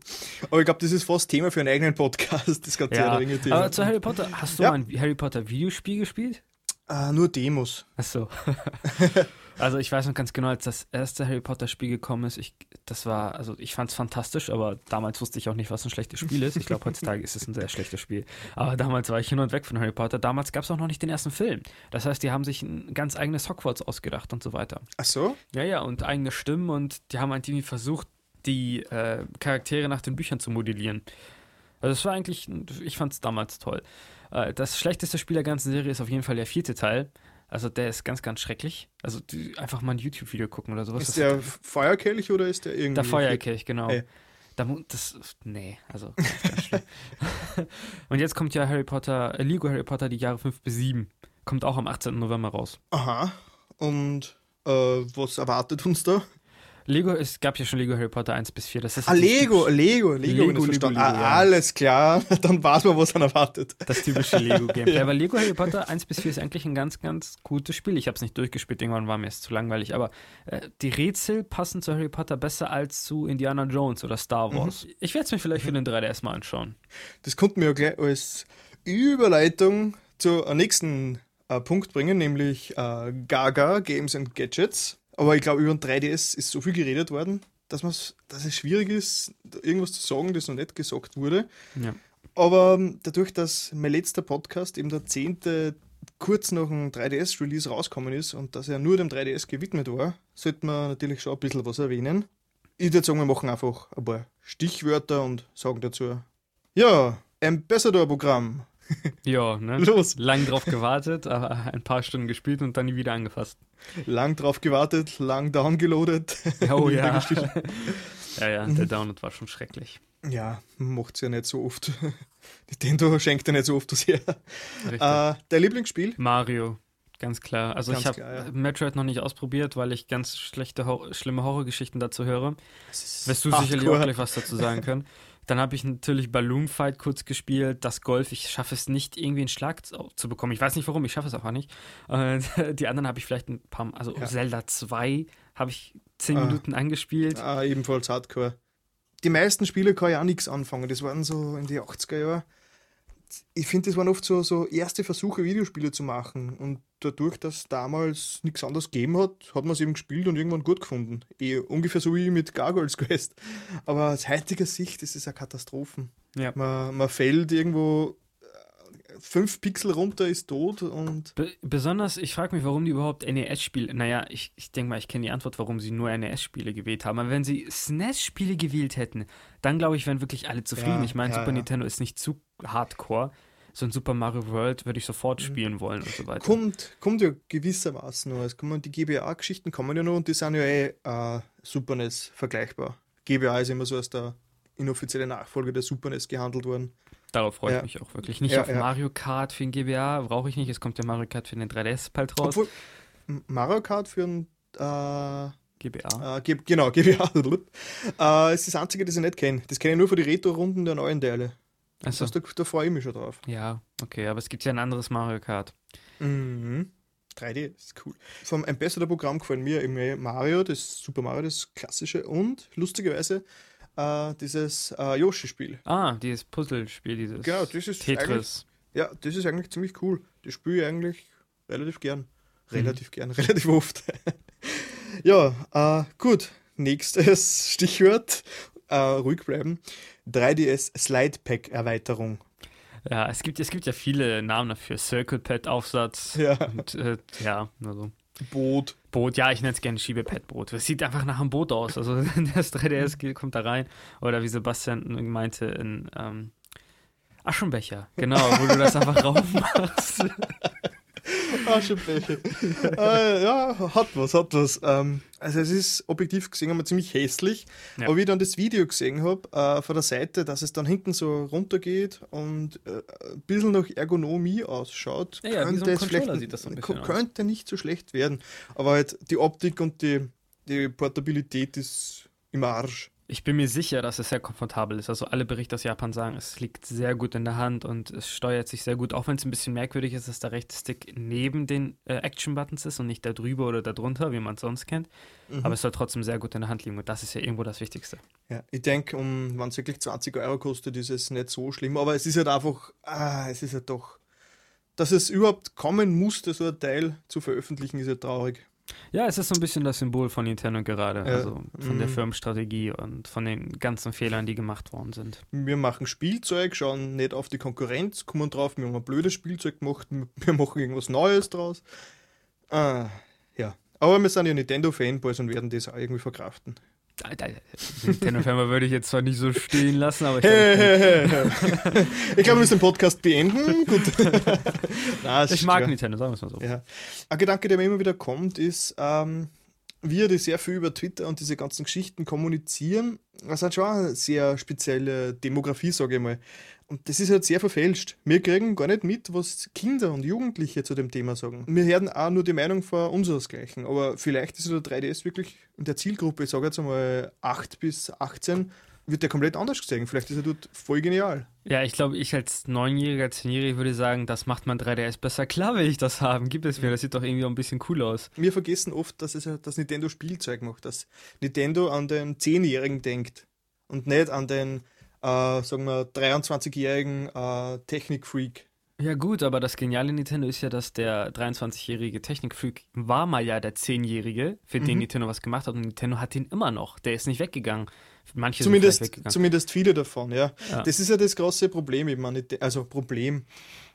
Aber ich glaube, das ist fast Thema für einen eigenen Podcast, das ganze Herr Ja, der Ringe-Thema. aber zu Harry Potter, hast du Ja. mal ein Harry Potter Videospiel gespielt? äh, nur Demos. Achso. also ich weiß noch ganz genau, als das erste Harry Potter Spiel gekommen ist, ich, das war, also ich fand es fantastisch, aber damals wusste ich auch nicht, was ein schlechtes Spiel ist. Ich glaube, heutzutage ist es ein sehr schlechtes Spiel. Aber damals war ich hin und weg von Harry Potter. Damals gab es auch noch nicht den ersten Film. Das heißt, die haben sich ein ganz eigenes Hogwarts ausgedacht und so weiter. Ach so? Ja, ja, und eigene Stimmen und die haben halt irgendwie versucht, die äh, Charaktere nach den Büchern zu modellieren. Also es war eigentlich, ich fand es damals toll. Äh, das schlechteste Spiel der ganzen Serie ist auf jeden Fall der vierte Teil. Also der ist ganz, ganz schrecklich. Also die, einfach mal ein YouTube-Video gucken oder sowas. Ist der Feuerkelch oder ist der irgendwie. der Feuerkelch, genau. Ey. Da, das, nee, also ganz, ganz schlimm. Und jetzt kommt ja Harry Potter, äh, Lego Harry Potter, die Jahre 5 bis 7. Kommt auch am 18. November raus. Aha. Und äh, was erwartet uns da? Lego, es gab ja schon Lego Harry Potter 1 bis 4. Das ist Ah, Lego, Lego, Lego, Lego, Lego, Lego, ah. Alles klar, dann weiß man, was man erwartet. Das typische Lego-Gameplay. Ja. Aber Lego Harry Potter 1 bis 4 ist eigentlich ein ganz, ganz gutes Spiel. Ich habe es nicht durchgespielt, irgendwann war mir es zu langweilig. Aber äh, die Rätsel passen zu Harry Potter besser als zu Indiana Jones oder Star Wars. Ich werde es mir vielleicht für den 3DS mal anschauen. Das konnten wir ja gleich als Überleitung zur nächsten äh, Punkt bringen, nämlich äh, Gaga, Games and Gadgets. Aber ich glaube, über den 3DS ist so viel geredet worden, dass, dass es schwierig ist, irgendwas zu sagen, das noch nicht gesagt wurde. Ja. Aber ähm, dadurch, dass mein letzter Podcast eben der 10. kurz nach dem 3DS-Release rausgekommen ist und dass er nur dem 3DS gewidmet war, sollte man natürlich schon ein bisschen was erwähnen. Ich würde sagen, wir machen einfach ein paar Stichwörter und sagen dazu, ja, Ambassador-Programm. Ja, ne? Los. Lang drauf gewartet, aber ein paar Stunden gespielt und dann nie wieder angefasst. Lang drauf gewartet, lang downgeloadet. Oh ja. ja, ja, der Download war schon schrecklich. Ja, macht's ja nicht so oft. Nintendo schenkt ja nicht so oft was her. Äh, dein Lieblingsspiel? Mario, ganz klar. Also Ganz ich habe ja. Metroid noch nicht ausprobiert, weil ich ganz schlechte, schlimme Horrorgeschichten dazu höre. Wirst du sicherlich auch gleich was dazu sagen können. Dann habe ich natürlich Balloon Fight kurz gespielt, das Golf. Ich schaffe es nicht, irgendwie einen Schlag zu bekommen. Ich weiß nicht warum, ich schaffe es einfach nicht. Äh, die anderen habe ich vielleicht ein paar, also Ja. Zelda 2 habe ich zehn Ah. Minuten angespielt. Ah, ebenfalls Hardcore. Die meisten Spiele kann ich auch nichts anfangen. Das waren so in die 80er Jahre. Ich finde, das waren oft so, so erste Versuche, Videospiele zu machen. Und dadurch, dass damals nichts anderes gegeben hat, hat man es eben gespielt und irgendwann gut gefunden. Eh, ungefähr so wie mit Gargoyles Quest. Aber aus heutiger Sicht ist es eine Katastrophe. Ja. Man, man fällt irgendwo äh, fünf Pixel runter, ist tot und Be besonders, ich frage mich, warum die überhaupt NES-Spiele. Naja, ich, ich denke mal, ich kenne die Antwort, warum sie nur NES-Spiele gewählt haben. Aber wenn sie SNES-Spiele gewählt hätten, dann glaube ich, wären wirklich alle zufrieden. Ja, ich meine, ja, Super ja. Nintendo ist nicht zu hardcore. So ein Super Mario World würde ich sofort spielen wollen und so weiter. Kommt, kommt ja gewissermaßen noch. Es kommen, die GBA-Geschichten kommen ja noch und die sind ja eh äh, Super NES vergleichbar. GBA ist immer so als der inoffizielle Nachfolger der Super NES gehandelt worden. Darauf freue ich Ja. mich auch wirklich. Nicht Ja, auf ja. Mario Kart für den GBA, brauche ich nicht. Es kommt der Mario Kart für den 3DS bald raus. Obwohl Mario Kart für ein äh, GBA. äh, G genau, GBA. äh, ist das einzige, das ich nicht kenne. Das kenne ich nur für die Retro-Runden der neuen Teile. Das Achso. heißt, da, da freue ich mich schon drauf. Ja, okay, aber es gibt ja ein anderes Mario Kart. Mhm. 3D, das ist cool. Vom Ambassador-Programm gefallen mir eben eh Mario, das Super Mario, das klassische und lustigerweise äh, dieses äh, Yoshi-Spiel. Ah, dieses Puzzlespiel, dieses Genau, das ist Tetris. ja, das ist eigentlich ziemlich cool. Das spiele ich eigentlich relativ gern. Relativ gern, relativ oft. ja, äh, gut. Nächstes Stichwort. Äh, ruhig bleiben. 3DS Slide Pack Erweiterung. Ja, es gibt, es gibt ja viele Namen dafür. Circle Pad Aufsatz. Ja. Und, äh, ja, also. Boot. Boot, ja, ich nenne es gerne Schiebepad-Boot. Es sieht einfach nach einem Boot aus. Also das 3DS geht- kommt da rein. Oder wie Sebastian meinte, in ähm, Aschenbecher. Genau, wo du das einfach raufmachst. Aschenbecher. äh, ja, hat was, hat was. Ähm, also es ist objektiv gesehen einmal ziemlich hässlich. Ja. Aber wie ich dann das Video gesehen habe, äh, von der Seite, dass es dann hinten so runtergeht und äh, ein bisschen nach Ergonomie ausschaut, Ja, ja, wie so es vielleicht- so könnte nicht so schlecht werden. Aber halt die Optik und die, die Portabilität ist im Arsch. Ich bin mir sicher, dass es sehr komfortabel ist. Also alle Berichte aus Japan sagen, es liegt sehr gut in der Hand und es steuert sich sehr gut, auch wenn es ein bisschen merkwürdig ist, dass der rechte Stick neben den äh, Action-Buttons ist und nicht da drüber oder da drunter, wie man es sonst kennt. Mhm. Aber es soll trotzdem sehr gut in der Hand liegen und das ist ja irgendwo das Wichtigste. Ja, ich denke, um, wenn es wirklich 20 Euro kostet, ist es nicht so schlimm. Aber es ist halt einfach, ah, es ist halt doch, dass es überhaupt kommen musste, so ein Teil zu veröffentlichen, ist ja traurig. Ja, es ist so ein bisschen das Symbol von Nintendo gerade, Ja. also von der Mhm. Firmenstrategie und von den ganzen Fehlern, die gemacht worden sind. Wir machen Spielzeug, schauen nicht auf die Konkurrenz, kommen drauf, wir haben ein blödes Spielzeug gemacht, wir machen irgendwas Neues draus. Ah, ja. Aber wir sind ja Nintendo-Fanboys und werden das auch irgendwie verkraften. Nintendo-Fan würde ich jetzt zwar nicht so stehen lassen, aber ich glaube, ich glaube, wir müssen den Podcast beenden. Gut. Nein, ich mag. Nintendo, sagen wir es mal so. Ja. Ein Gedanke, der mir immer wieder kommt, ist, ähm, wir, die sehr viel über Twitter und diese ganzen Geschichten kommunizieren, das hat schon eine sehr spezielle Demografie, sage ich mal. Und das ist halt sehr verfälscht. Wir kriegen gar nicht mit, was Kinder und Jugendliche zu dem Thema sagen. Wir hören auch nur die Meinung von unseresgleichen. Aber vielleicht ist der 3DS wirklich in der Zielgruppe, ich sage jetzt einmal 8 bis 18, wird der komplett anders gesehen. Vielleicht ist er dort voll genial. Ja, ich glaube, ich als Neunjähriger, Zehnjähriger würde sagen, das macht mein 3DS besser. Klar will ich das haben. Gibt es mir. Das sieht doch irgendwie auch ein bisschen cool aus. Wir vergessen oft, dass es das Nintendo Spielzeug macht. Dass Nintendo an den Zehnjährigen denkt. Und nicht an den, äh, sagen wir, 23-jährigen äh, Technikfreak. Ja gut, aber das geniale Nintendo ist ja, dass der 23-jährige Technikfreak war mal ja der 10-jährige, für mhm. den Nintendo was gemacht hat und Nintendo hat ihn immer noch. Der ist nicht weggegangen. Manche zumindest, zumindest viele davon, ja. ja. Das ist ja das große Problem eben, also Problem.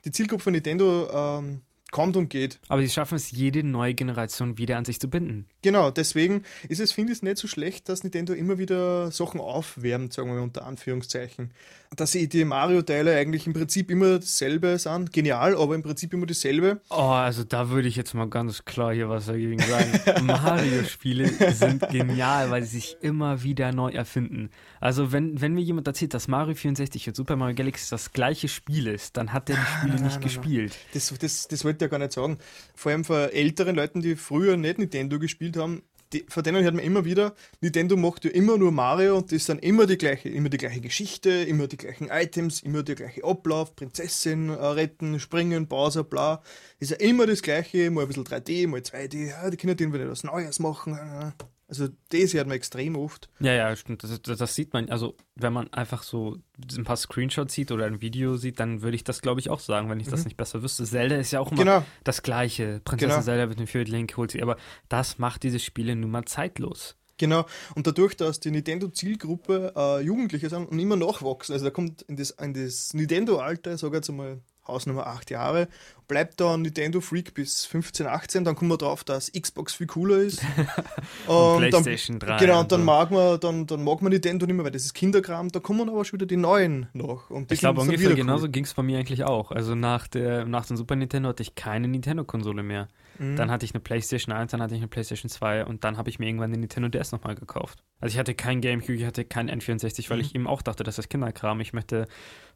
Die Zielgruppe von Nintendo ähm, kommt und geht. Aber sie schaffen es, jede neue Generation wieder an sich zu binden. Genau, deswegen ist es, finde ich, nicht so schlecht, dass Nintendo immer wieder Sachen aufwärmt, sagen wir mal unter Anführungszeichen dass die Mario-Teile eigentlich im Prinzip immer dasselbe sind. Genial, aber im Prinzip immer dasselbe. Oh, also da würde ich jetzt mal ganz klar hier was dagegen sagen. Mario-Spiele sind genial, weil sie sich immer wieder neu erfinden. Also wenn, wenn mir jemand erzählt, dass Mario 64 und Super Mario Galaxy das gleiche Spiel ist, dann hat der die Spiele nein, nicht nein, gespielt. Nein. Das, das, das wollte ja gar nicht sagen. Vor allem für älteren Leuten, die früher nicht Nintendo gespielt haben, die, von denen hört man immer wieder, Nintendo macht ja immer nur Mario und das sind immer die gleiche, immer die gleiche Geschichte, immer die gleichen Items, immer der gleiche Ablauf, Prinzessin äh, retten, springen, Bowser, bla. Ist ja immer das gleiche, mal ein bisschen 3D, mal 2D, ja, die können denen wieder was Neues machen. Also das hört man extrem oft. Ja, ja, stimmt. Das, das, das, sieht man, also wenn man einfach so ein paar Screenshots sieht oder ein Video sieht, dann würde ich das, glaube ich, auch sagen, wenn ich mhm. das nicht besser wüsste. Zelda ist ja auch immer genau. das Gleiche. Prinzessin genau. Zelda wird den Field Link, holt sie. Aber das macht diese Spiele nun mal zeitlos. Genau, und dadurch, dass die Nintendo-Zielgruppe äh, Jugendliche sind und immer nachwachsen, also da kommt in das, in das Nintendo-Alter, sage ich jetzt einmal Hausnummer 8 Jahre, bleibt da Nintendo Freak bis 15, 18, dann kommen wir drauf, dass Xbox viel cooler ist. und, und PlayStation dann, 3. Genau, und dann so. mag man, dann, dann mag man Nintendo nicht mehr, weil das ist Kinderkram, da kommen aber schon wieder die neuen noch. Und ich glaube, ungefähr cool. genauso ging es bei mir eigentlich auch. Also nach, der, nach dem Super Nintendo hatte ich keine Nintendo-Konsole mehr. Mhm. Dann hatte ich eine PlayStation 1, dann hatte ich eine PlayStation 2 und dann habe ich mir irgendwann den Nintendo DS nochmal gekauft. Also ich hatte kein GameCube, ich hatte kein N64, weil mhm. ich eben auch dachte, das ist Kinderkram. Ich möchte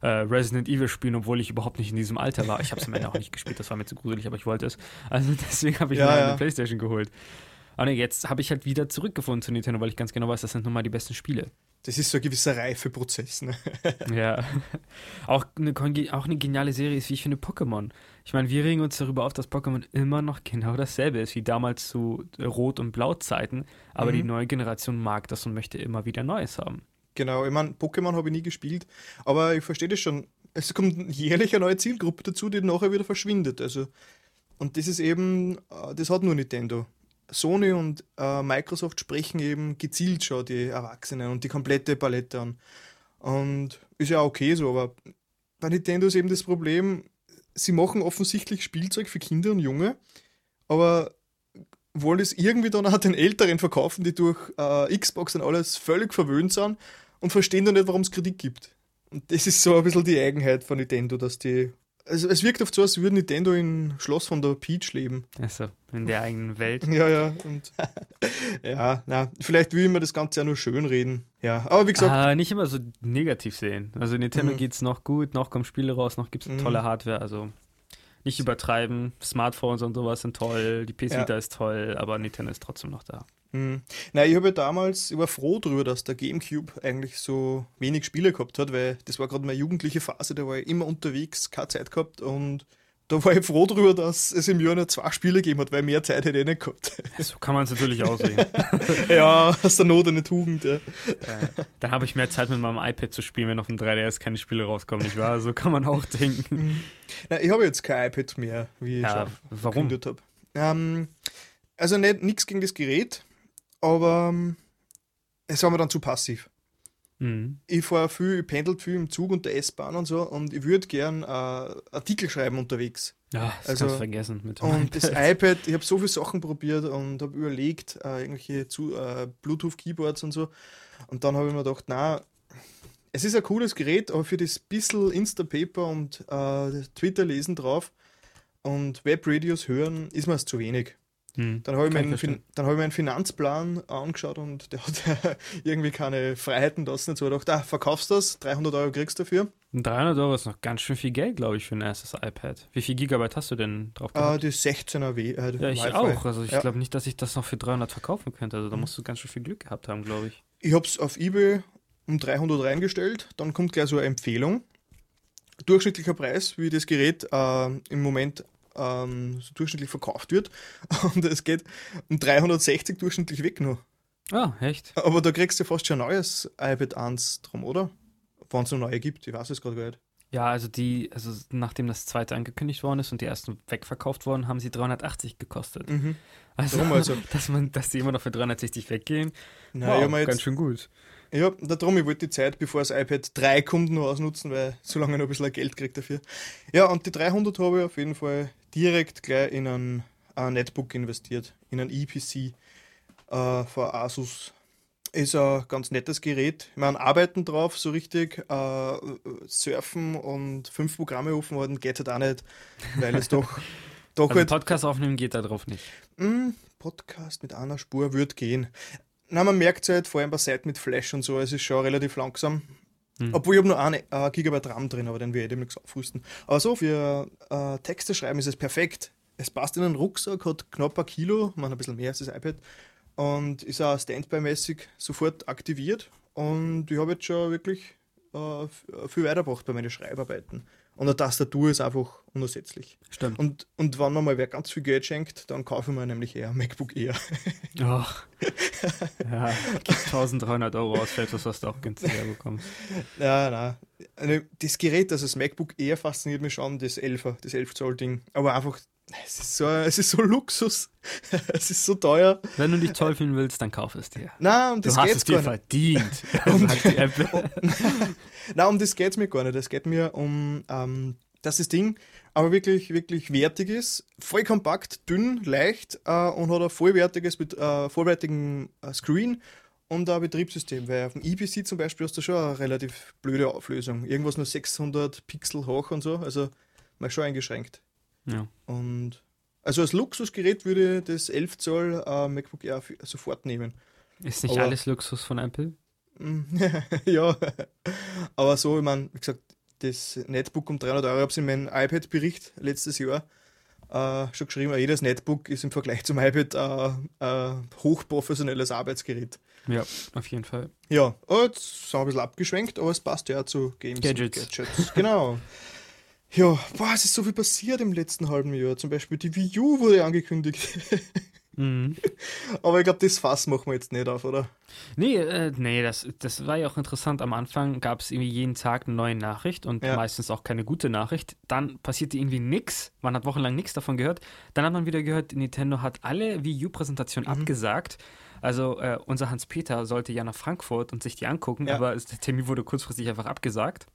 äh, Resident Evil spielen, obwohl ich überhaupt nicht in diesem Alter war. Ich habe es am Ende auch nicht gespielt, das war mir zu gruselig, aber ich wollte es. Also deswegen habe ich ja, mir ja. eine Playstation geholt. Aber nee, jetzt habe ich halt wieder zurückgefunden zu Nintendo, weil ich ganz genau weiß, das sind nun mal die besten Spiele. Das ist so ein gewisser Reifeprozess. Ne? ja. Auch eine, auch eine geniale Serie ist, wie ich finde, Pokémon. Ich meine, wir regen uns darüber auf, dass Pokémon immer noch genau dasselbe ist, wie damals zu Rot- und Blau-Zeiten. Aber mhm. die neue Generation mag das und möchte immer wieder Neues haben. Genau, ich meine, Pokémon habe ich nie gespielt, aber ich verstehe das schon. Es kommt jährlich eine neue Zielgruppe dazu, die nachher wieder verschwindet. Also, und das ist eben, äh, das hat nur Nintendo. Sony und äh, Microsoft sprechen eben gezielt schon die Erwachsenen und die komplette Palette an. Und ist ja okay so, aber bei Nintendo ist eben das Problem, sie machen offensichtlich Spielzeug für Kinder und Junge, aber wollen es irgendwie dann auch den Älteren verkaufen, die durch äh, Xbox und alles völlig verwöhnt sind und verstehen dann nicht, warum es Kritik gibt. Und das ist so ein bisschen die Eigenheit von Nintendo, dass die also es wirkt oft so, als würde Nintendo in Schloss von der Peach leben. Also in der eigenen Welt. Ja, ja. Und ja, na, vielleicht will man das Ganze ja nur schön reden. Ja, aber wie gesagt. Ah, nicht immer so negativ sehen. Also Nintendo mhm. es noch gut, noch kommen Spiele raus, noch gibt es mhm. tolle Hardware. Also nicht übertreiben. Smartphones und sowas sind toll, die PS Vita ja. ist toll, aber Nintendo ist trotzdem noch da. Mhm. Nein, ich habe ja damals, ich war froh darüber, dass der Gamecube eigentlich so wenig Spiele gehabt hat, weil das war gerade meine jugendliche Phase, da war ich immer unterwegs, keine Zeit gehabt und da war ich froh darüber, dass es im Jahr nur zwei Spiele gegeben hat, weil mehr Zeit hätte ich nicht gehabt. So kann man es natürlich aussehen. ja, aus der Not eine Tugend. Ja. Dann habe ich mehr Zeit mit meinem iPad zu spielen, wenn auf dem 3DS keine Spiele rauskommen, nicht wahr? So kann man auch denken. Mhm. Na, ich habe jetzt kein iPad mehr, wie ich ja, schon warum? habe. Ähm, also nichts gegen das Gerät, aber ähm, es war mir dann zu passiv. Mhm. Ich fahre viel, ich pendel viel im Zug und der S-Bahn und so und ich würde gern äh, Artikel schreiben unterwegs. Ja, das Also, kannst du vergessen mit dem Und das iPad. ich habe so viele Sachen probiert und habe überlegt, äh, irgendwelche zu, äh, Bluetooth-Keyboards und so. Und dann habe ich mir gedacht, na, es ist ein cooles Gerät, aber für das bisschen Instapaper und äh, Twitter lesen drauf und Webradios hören, ist mir es zu wenig. Hm. Dann habe ich, meinen ich dann hab ich meinen Finanzplan angeschaut und der hat irgendwie keine Freiheiten lassen. Und so gedacht, ah, verkaufst das, 300 Euro kriegst du dafür. 300 Euro ist noch ganz schön viel Geld, glaube ich, für ein erstes iPad. Wie viel Gigabyte hast du denn drauf gehabt? die 16er W. Äh, ja, ich auch. Also ich Ja. glaube nicht, dass ich das noch für 300 verkaufen könnte. Also da Mhm. musst du ganz schön viel Glück gehabt haben, glaube ich. Ich habe es auf eBay um 300 reingestellt. Dann kommt gleich so eine Empfehlung. Durchschnittlicher Preis, wie das Gerät äh, im Moment ähm, so durchschnittlich verkauft wird. Und es geht um 360 durchschnittlich weg nur. Ah, echt? Aber da kriegst du fast schon ein neues iPad 1 drum, oder? Wenn es noch neue gibt, ich weiß es gerade gar nicht. Ja, also die, also nachdem das zweite angekündigt worden ist und die ersten wegverkauft wurden, haben sie 380 gekostet. Mhm. Also, also. dass man, dass die immer noch für 360 weggehen, Nein, wow, ganz schön gut. Ja, darum, ich wollte die Zeit, bevor das iPad 3 kommt, noch ausnutzen, weil so lange noch ein bisschen Geld kriegt dafür. Ja, und die 300 habe ich auf jeden Fall direkt gleich in ein, ein Netbook investiert, in ein EPC äh, von Asus. Ist ein ganz nettes Gerät. Ich meine, arbeiten drauf so richtig, äh, surfen und fünf Programme aufladen geht halt auch nicht, weil es doch, doch Also halt Podcast aufnehmen geht da drauf nicht. Mm, Podcast mit einer Spur wird gehen. Na, man merkt es halt, vor allem bei Seiten mit Flash und so, es ist schon relativ langsam. Hm. Obwohl ich habe nur eine äh, Gigabyte RAM drin, aber den werde ich demnächst aufrüsten. Aber so, für äh, Texte schreiben ist es perfekt. Es passt in einen Rucksack, hat knapp ein Kilo, man ein bisschen mehr als das iPad und ist auch standby-mäßig sofort aktiviert. Und ich habe jetzt schon wirklich äh, viel weitergebracht bei meinen Schreibarbeiten. Und eine Tastatur ist einfach unersetzlich. Stimmt. Und, und wenn man mal wer ganz viel Geld schenkt, dann kaufe ich mir nämlich eher ein MacBook Air. Ach. ja, gib 1300 Euro aus für etwas, was du auch günstiger bekommst. Ja, nein. Also Das Gerät, also das MacBook Air fasziniert mich schon, das 11er, das 11 Zoll Ding. Aber einfach, es ist so, es ist so Luxus. es ist so teuer. Wenn du dich toll fühlen willst, dann kauf es dir. Nein, um Du das hast geht's es dir verdient. sagt die Apple. Nein, um das geht es mir gar nicht. Es geht mir um, ähm, dass das Ding aber wirklich, wirklich wertig ist. Voll kompakt, dünn, leicht äh, und hat ein vollwertiges, mit äh, vollwertigen äh, Screen und ein Betriebssystem. Weil auf dem EPC zum Beispiel hast du schon eine relativ blöde Auflösung. Irgendwas nur 600 Pixel hoch und so. Also mal schon eingeschränkt. Ja. Und also als Luxusgerät würde ich das 11 Zoll äh, MacBook Air sofort nehmen. Ist nicht Aber- alles Luxus von Apple? Ja, aber so, ich meine, wie gesagt, das Netbook um 300 Euro, ich habe es in meinem iPad-Bericht letztes Jahr äh, schon geschrieben, jedes Netbook ist im Vergleich zum iPad äh, ein hochprofessionelles Arbeitsgerät. Ja, auf jeden Fall. Ja, jetzt sind wir ein bisschen abgeschwenkt, aber es passt ja zu Games Gadgets. und Gadgets. Genau. Ja, boah, es ist so viel passiert im letzten halben Jahr. Zum Beispiel die Wii U wurde angekündigt. Mhm. aber ich glaube, das Fass machen wir jetzt nicht auf, oder? Nee, äh, nee, das, das war ja auch interessant. Am Anfang gab es irgendwie jeden Tag eine neue Nachricht und Ja. meistens auch keine gute Nachricht. Dann passierte irgendwie nichts. Man hat wochenlang nichts davon gehört. Dann hat man wieder gehört, Nintendo hat alle Wii U-Präsentationen Mhm. abgesagt. Also äh, unser Hans-Peter sollte ja nach Frankfurt und sich die angucken, Ja. aber der Termin wurde kurzfristig einfach abgesagt.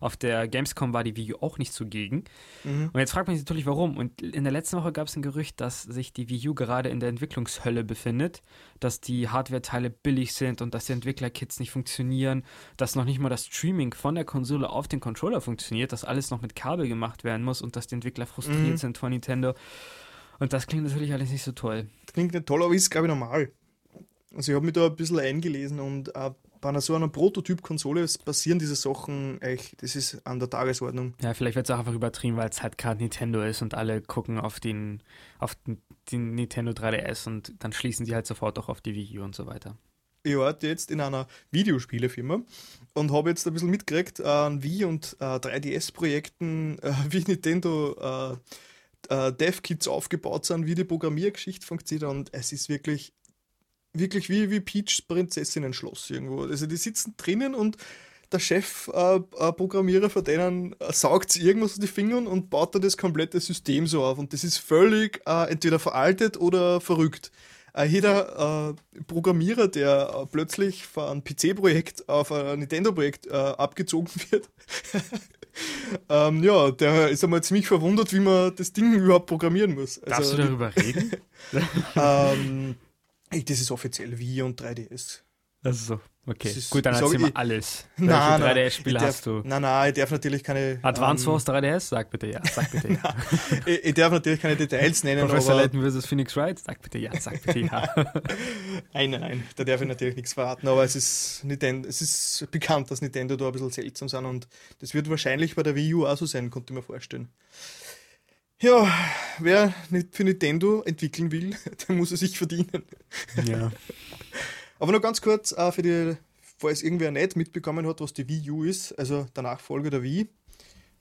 Auf der Gamescom war die Wii U auch nicht zugegen. Mhm. Und jetzt fragt man sich natürlich, warum. Und in der letzten Woche gab es ein Gerücht, dass sich die Wii U gerade in der Entwicklungshölle befindet, dass die Hardware-Teile billig sind und dass die Entwicklerkits nicht funktionieren, dass noch nicht mal das Streaming von der Konsole auf den Controller funktioniert, dass alles noch mit Kabel gemacht werden muss und dass die Entwickler frustriert Mhm. sind von Nintendo. Und das klingt natürlich alles nicht so toll. Das klingt nicht toll, aber ist, glaube ich, normal. Also ich habe mich da ein bisschen eingelesen und äh, bei einer so einer Prototyp-Konsole passieren diese Sachen echt, das ist an der Tagesordnung. Ja, vielleicht wird es auch einfach übertrieben, weil es halt gerade Nintendo ist und alle gucken auf den, auf den, den Nintendo 3DS und dann schließen sie halt sofort auch auf die Wii U und so weiter. Ich arbeite jetzt in einer Videospielefirma und habe jetzt ein bisschen mitgekriegt an Wii- und äh, 3DS-Projekten, äh, wie Nintendo äh, äh, Dev-Kits aufgebaut sind, wie die Programmiergeschichte funktioniert und es ist wirklich, wirklich wie, wie Peach's Prinzessinnen-Schloss irgendwo. Also die sitzen drinnen und der Chef-Programmierer äh, von denen äh, saugt irgendwas aus die Fingern und baut dann das komplette System so auf. Und das ist völlig äh, entweder veraltet oder verrückt. Äh, jeder äh, Programmierer, der äh, plötzlich von einem PC-Projekt auf ein Nintendo-Projekt abgezogen wird, ähm, ja, der ist einmal ziemlich verwundert, wie man das Ding überhaupt programmieren muss. Darfst Also, du darüber reden? ähm, das ist offiziell Wii und 3DS. Also so, okay. Das ist- Gut, dann mal ich- alles. Nein, Welche nein, 3DS-Spiele ich darf- hast du? Nein, nein, ich darf natürlich keine. Advance ähm, Wars 3DS? Sag bitte ja. Sag bitte ja. ich, ich darf natürlich keine Details nennen, Professor aber. Layton vs. Phoenix Wright? Sag bitte ja. Sag bitte ja. Nein, nein, nein, da darf ich natürlich nichts verraten, aber es ist, Nintendo, es ist bekannt, dass Nintendo da ein bisschen seltsam sind und das wird wahrscheinlich bei der Wii U auch so sein, konnte ich mir vorstellen. Ja, wer nicht für Nintendo entwickeln will, der muss es sich verdienen. ja. Aber noch ganz kurz, äh, für die, falls irgendwer nicht mitbekommen hat, was die Wii U ist, also der Nachfolger der Wii,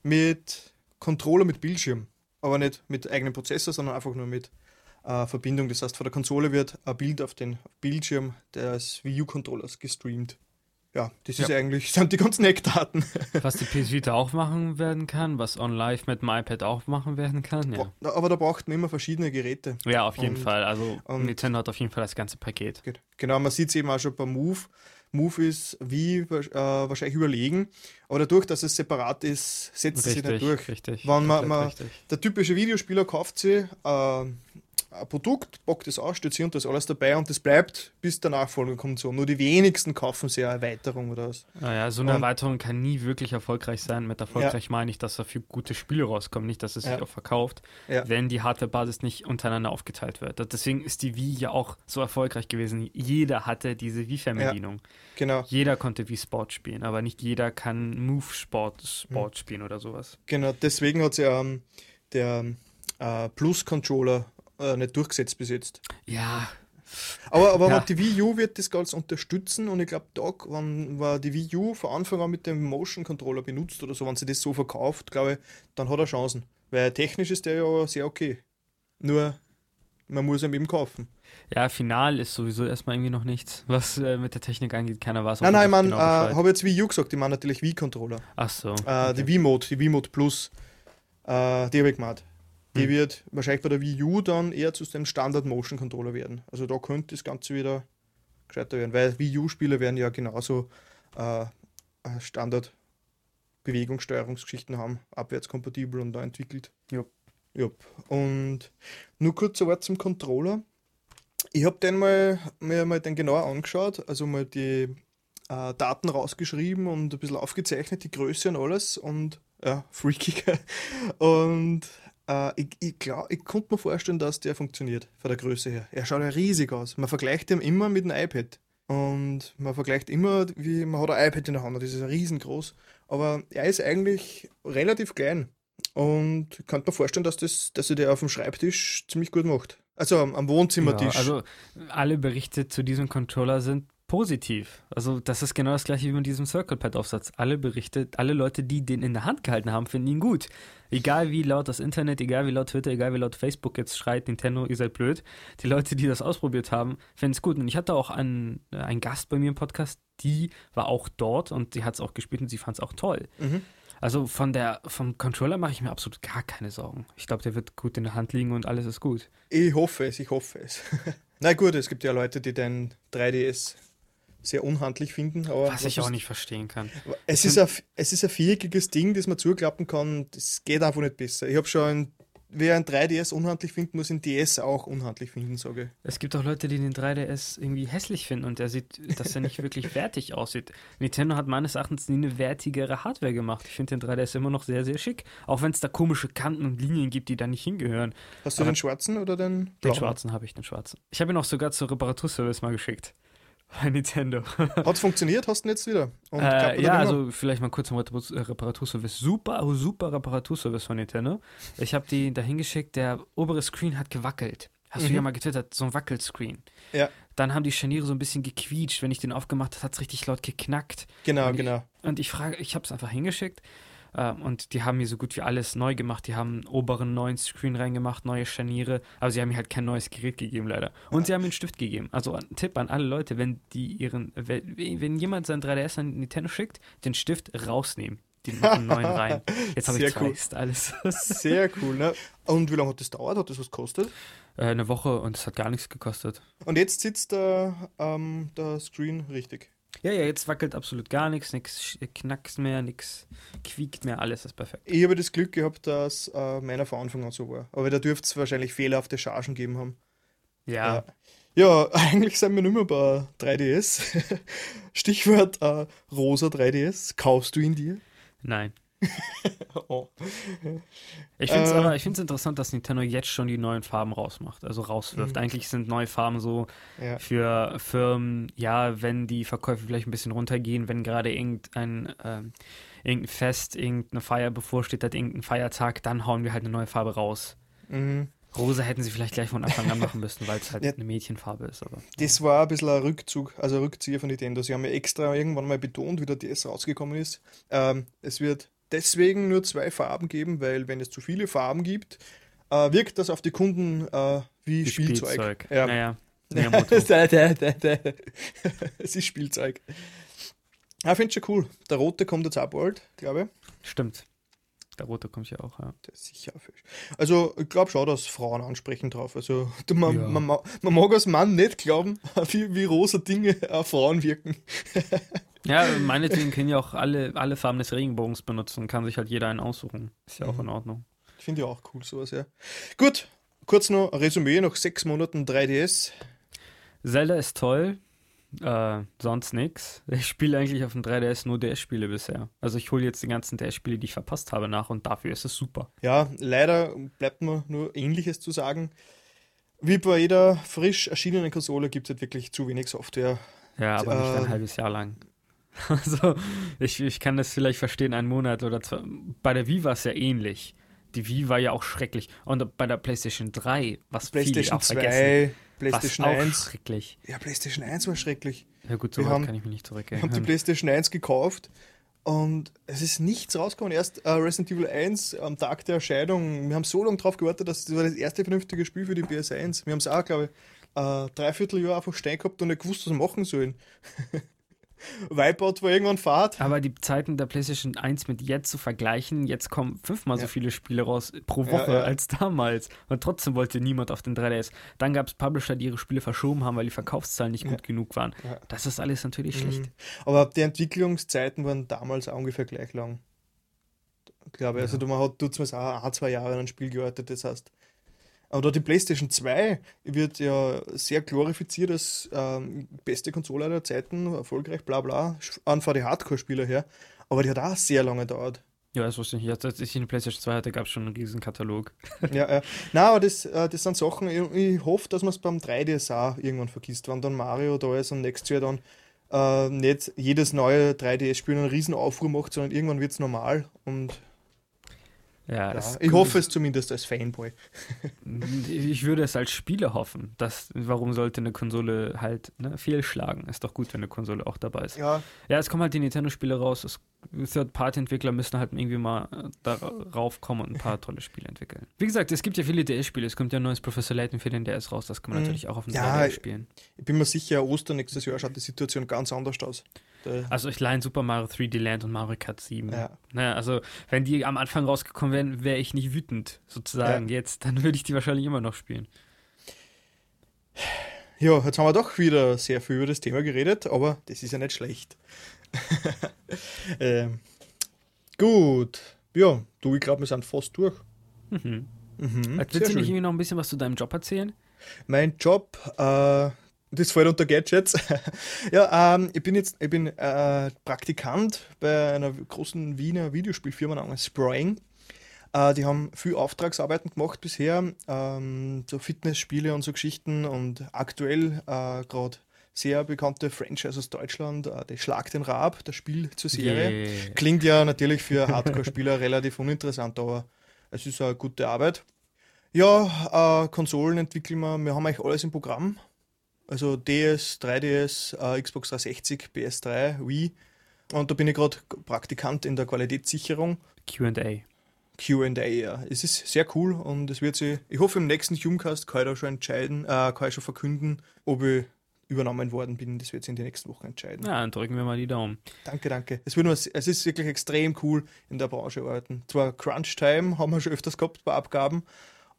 mit Controller mit Bildschirm. Aber nicht mit eigenem Prozessor, sondern einfach nur mit äh, Verbindung. Das heißt, von der Konsole wird ein Bild auf den Bildschirm des Wii U-Controllers gestreamt. Ja, das ist Ja. eigentlich, sind die ganzen Eckdaten. Was die PS Vita auch machen werden kann, was On Live mit dem iPad auch machen werden kann. Ja, Aber da braucht man immer verschiedene Geräte. ja auf jeden Und- Fall. Also und- Nintendo hat auf jeden Fall das ganze Paket. Ge- Genau, man sieht es eben auch schon beim Move. Move ist wie äh, wahrscheinlich überlegen, aber dadurch, dass es separat ist, setzt es sich nicht durch. richtig. Wenn man- man-. Der typische Videospieler kauft sich äh, ein Produkt, packt es aus, stellt sich und da ist alles dabei und das bleibt, bis der Nachfolger kommt. So. Nur die wenigsten kaufen sich eine Erweiterung oder was. Naja, so eine Und- Erweiterung kann nie wirklich erfolgreich sein. Mit erfolgreich meine ich, dass dafür gute Spiele rauskommen, nicht, dass es sich Ja. auch verkauft, Ja. wenn die Hardwarebasis nicht untereinander aufgeteilt wird. Das- Deswegen ist die Wii ja auch so erfolgreich gewesen. Jeder hatte diese Wii-Fernbedienung. Genau, Jeder konnte Wii Sport spielen, aber nicht jeder kann Move Sport, Sport Hm. spielen oder sowas. genau. Deswegen hat sich ähm, der äh, Plus-Controller äh, nicht durchgesetzt bis jetzt. Ja, Aber, aber Ja. die Wii U wird das Ganze unterstützen und ich glaube, da, wenn man die Wii U von Anfang an mit dem Motion Controller benutzt oder so, wenn sie das so verkauft, glaube ich, dann hat er Chancen. Weil technisch ist der ja sehr okay. Nur, man muss ihn eben kaufen. ja, final ist sowieso erstmal irgendwie noch nichts, was äh, mit der Technik angeht. Keiner weiß. Nein, nein, ich genau äh, habe jetzt Wii U gesagt, ich meine natürlich Wii Controller. Ach so. Äh, Die Wii Mode, die Wii Mode Plus, äh, die habe ich gemeint. Die Hm. wird wahrscheinlich bei der Wii U dann eher zu dem Standard Motion Controller werden. Also da könnte das Ganze wieder gescheiter werden, weil Wii U-Spiele werden ja genauso äh, äh, Standard Bewegungssteuerungsgeschichten haben, abwärtskompatibel und da entwickelt. Jupp. Jupp. Und nur kurz ein Wort zum Controller. Ich habe den mal, mir mal den genauer angeschaut, also mal die äh, Daten rausgeschrieben und ein bisschen aufgezeichnet, die Größe und alles und ja, freakig. und äh, ich, ich, ich konnte mir vorstellen, dass der funktioniert, von der Größe her. Er schaut ja riesig aus. Man vergleicht ihn immer mit einem iPad. Und man vergleicht immer, wie man hat ein iPad in der Hand, das ist riesengroß. Aber er ist eigentlich relativ klein. Und ich könnte mir vorstellen, dass, das, dass er der auf dem Schreibtisch ziemlich gut macht. Also am, am Wohnzimmertisch. Ja, also alle Berichte zu diesem Controller sind positiv. Also das ist genau das gleiche wie mit diesem Circle Pad Aufsatz. Alle Berichte, alle Leute, die den in der Hand gehalten haben, finden ihn gut. Egal wie laut das Internet, egal wie laut Twitter, egal wie laut Facebook jetzt schreit, Nintendo, ihr seid blöd. Die Leute, die das ausprobiert haben, finden es gut. Und ich hatte auch einen, äh, einen Gast bei mir im Podcast, die war auch dort und sie hat es auch gespielt und sie fand es auch toll. Mhm. Also von der, vom Controller mache ich mir absolut gar keine Sorgen. Ich glaube, der wird gut in der Hand liegen und alles ist gut. Ich hoffe es, ich hoffe es. Na gut, es gibt ja Leute, die den 3DS sehr unhandlich finden. Aber Was ich ist- auch nicht verstehen kann. Es ist, ein, es ist ein viereckiges Ding, das man zuklappen kann. Das geht einfach nicht besser. Ich habe schon, ein, wer ein 3DS unhandlich findet, muss ein DS auch unhandlich finden, sage ich. Es gibt auch Leute, die den 3DS irgendwie hässlich finden und der sieht, dass er nicht wirklich wertig aussieht. Nintendo hat meines Erachtens nie eine wertigere Hardware gemacht. Ich finde den 3DS immer noch sehr, sehr schick. Auch wenn es da komische Kanten und Linien gibt, die da nicht hingehören. Hast du Aber- den schwarzen oder den Den blauen? schwarzen habe ich, den schwarzen. Ich habe ihn auch sogar zur Reparaturservice mal geschickt. Bei Nintendo. Hat funktioniert, hast du jetzt wieder? Äh, ja, also vielleicht mal kurz zum äh, Reparaturservice. Super, super Reparaturservice von Nintendo. Ich habe die da hingeschickt, der obere Screen hat gewackelt. Hast du Mhm. ja mal getwittert, so ein Wackelscreen. Ja. Dann haben die Scharniere so ein bisschen gequietscht. Wenn ich den aufgemacht habe, hat es richtig laut geknackt. Genau, und ich- genau. Und ich frage, ich habe es einfach hingeschickt. Äh, Und die haben mir so gut wie alles neu gemacht. Die haben einen oberen neuen Screen reingemacht, neue Scharniere. Aber sie haben mir halt kein neues Gerät gegeben, leider. Und sie haben mir einen Stift gegeben. Also ein Tipp an alle Leute, wenn die ihren, wenn, jemand sein 3DS an Nintendo schickt, den Stift rausnehmen. Den einen neuen rein. Jetzt habe ich Sehr zwei, cool. alles. Sehr cool, ne? Und wie lange hat das dauert? Hat das was gekostet? Äh, eine Woche und es hat gar nichts gekostet. Und jetzt sitzt der, ähm, der Screen richtig. Ja, ja, jetzt wackelt absolut gar nichts, nichts knacks mehr, nichts quiekt mehr, alles ist perfekt. Ich habe das Glück gehabt, dass äh, meiner von Anfang an so war. Aber da dürfte es wahrscheinlich fehlerhafte Chargen geben haben. Ja, Ja, eigentlich sind wir nicht mehr bei 3DS. Stichwort äh, rosa 3DS. Kaufst du ihn dir? nein. Oh. Ich finde es Äh. aber ich find's interessant, dass Nintendo jetzt schon die neuen Farben rausmacht, also rauswirft. Mhm. Eigentlich sind neue Farben so Ja. für Firmen, ja, wenn die Verkäufe vielleicht ein bisschen runtergehen, wenn gerade irgendein, ähm, irgendein Fest, irgendeine Feier bevorsteht hat, irgendein Feiertag, dann hauen wir halt eine neue Farbe raus. Mhm. Rosa hätten sie vielleicht gleich von Anfang an machen müssen, weil es halt Ja. eine Mädchenfarbe ist. Aber Das war ein bisschen ein Rückzug, also ein Rückzieher von Nintendo. Sie haben ja extra irgendwann mal betont, wie der DS rausgekommen ist. Ähm, es wird deswegen nur zwei Farben geben, weil wenn es zu viele Farben gibt, äh, wirkt das auf die Kunden äh, wie die Spielzeug. Ja. Naja, es ist Spielzeug. Ah, ich finde schon cool. Der rote kommt jetzt auch bald, glaube ich. Stimmt. Der rote kommt ja auch, ja. Der ist sicher auch frisch. Also, ich glaube schon, dass Frauen ansprechen drauf. Also, du, man, Ja. man, ma- man mag als Mann nicht glauben, wie, wie rosa Dinge auf Frauen wirken. Ja, meinetwegen können ja auch alle, alle Farben des Regenbogens benutzen, kann sich halt jeder einen aussuchen. Ist ja auch Mhm. in Ordnung. Finde ich auch cool, sowas, ja. Gut, kurz noch ein Resümee nach sechs Monaten 3DS. Zelda ist toll, äh, sonst nix. Ich spiele eigentlich auf dem 3DS nur DS-Spiele bisher. Also ich hole jetzt die ganzen DS-Spiele, die ich verpasst habe, nach und dafür ist es super. Ja, leider bleibt mir nur Ähnliches zu sagen. Wie bei jeder frisch erschienenen Konsole gibt es halt wirklich zu wenig Software. Ja, aber nicht ein Ähm. halbes Jahr lang. Also, ich, ich kann das vielleicht verstehen, einen Monat oder zwei. Bei der Wii war es ja ähnlich. Die Wii war ja auch schrecklich. Und bei der PlayStation 3, was viele PlayStation auch vergessen, 2, PlayStation was auch 1. schrecklich. Ja, PlayStation 1 war schrecklich. Ja gut, so Wir weit haben- kann ich mich nicht Ich habe die zurückerinnern. PlayStation 1 gekauft und es ist nichts rausgekommen. Erst äh, Resident Evil 1 am Tag der Erscheinung. Wir haben so lange drauf gewartet, dass das war das erste vernünftige Spiel für die PS1. Wir haben es auch, glaube ich, äh, dreiviertel Jahr einfach stehen gehabt und nicht gewusst, was wir machen sollen. Wipeout war irgendwann Fahrt. Aber die Zeiten der PlayStation 1 mit jetzt zu vergleichen, jetzt kommen fünfmal Ja. so viele Spiele raus pro Ja, Woche ja. als damals. Und trotzdem wollte niemand auf den 3DS. Dann gab es Publisher, die ihre Spiele verschoben haben, weil die Verkaufszahlen nicht Ja. gut genug waren. Ja. Das ist alles natürlich schlecht. Mhm. Aber die Entwicklungszeiten waren damals ungefähr gleich lang. Glaube ich. Also man hat tut auch ein, zwei Jahre an ein Spiel gearbeitet, das heißt. Aber die PlayStation 2 wird ja sehr glorifiziert als ähm, beste Konsole aller Zeiten, erfolgreich, bla bla, an von die Hardcore-Spieler her. Aber die hat auch sehr lange gedauert. Ja, das wusste ich nicht. Als ich eine PlayStation 2 hatte, gab es schon einen riesen Katalog. ja, ja. Nein, aber das, äh, das sind Sachen, ich, ich hoffe, dass man es beim 3DS auch irgendwann vergisst, wenn dann Mario da ist und nächstes Jahr dann äh, nicht jedes neue 3DS-Spiel einen riesen Aufruhr macht, sondern irgendwann wird es normal. Und Ja, ja, ich hoffe es zumindest als Fanboy. Ich würde es als Spieler hoffen. Dass, warum sollte eine Konsole halt ne, fehlschlagen? Ist doch gut, wenn eine Konsole auch dabei ist. Ja, Ja, es kommen halt die Nintendo-Spiele raus. Third-Party-Entwickler müssen halt irgendwie mal äh, darauf kommen und ein paar tolle Spiele entwickeln. Wie gesagt, es gibt ja viele DS-Spiele. Es kommt ja ein neues Professor Layton für den DS raus. Das kann man Mhm. natürlich auch auf dem Ja, 3DS spielen. ich bin mir sicher, Ostern nächstes Jahr schaut die Situation ganz anders aus. Da, Also ich leihe Super Mario 3D Land und Mario Kart 7. Ja. Naja, also wenn die am Anfang rausgekommen wären, wäre ich nicht wütend, sozusagen. Jetzt, dann würde ich die wahrscheinlich immer noch spielen. ja, jetzt haben wir doch wieder sehr viel über das Thema geredet, aber das ist ja nicht schlecht. ähm, gut, ja, du, ich glaube, wir sind fast durch. Mhm. Mhm, willst du nicht irgendwie noch ein bisschen was zu deinem Job erzählen? Mein Job, äh, das fällt unter Gadgets. ja, ähm, ich bin jetzt ich bin, äh, Praktikant bei einer großen Wiener Videospielfirma namens Spraying. Äh, die haben viel Auftragsarbeiten gemacht bisher, ähm, so Fitnessspiele und so Geschichten und aktuell äh, gerade sehr bekannte Franchise aus Deutschland, äh, die Schlag den Raab, das Spiel zur Serie. Yeah. Klingt ja natürlich für Hardcore-Spieler relativ uninteressant, aber es ist eine gute Arbeit. Ja, äh, Konsolen entwickeln wir, wir haben eigentlich alles im Programm. Also DS, 3DS, äh, Xbox 360, PS3, Wii. Und da bin ich gerade Praktikant in der Qualitätssicherung. QA. QA, ja. Es ist sehr cool und es wird sich, ich hoffe, im nächsten Humecast kann ich da schon entscheiden, äh, kann ich schon verkünden, ob ich übernommen worden bin. Das wird sich in den nächsten Wochen entscheiden. Ja, dann drücken wir mal die Daumen. Danke, danke. Es, wird nur, es ist wirklich extrem cool in der Branche arbeiten. Zwar Crunch-Time haben wir schon öfters gehabt bei Abgaben,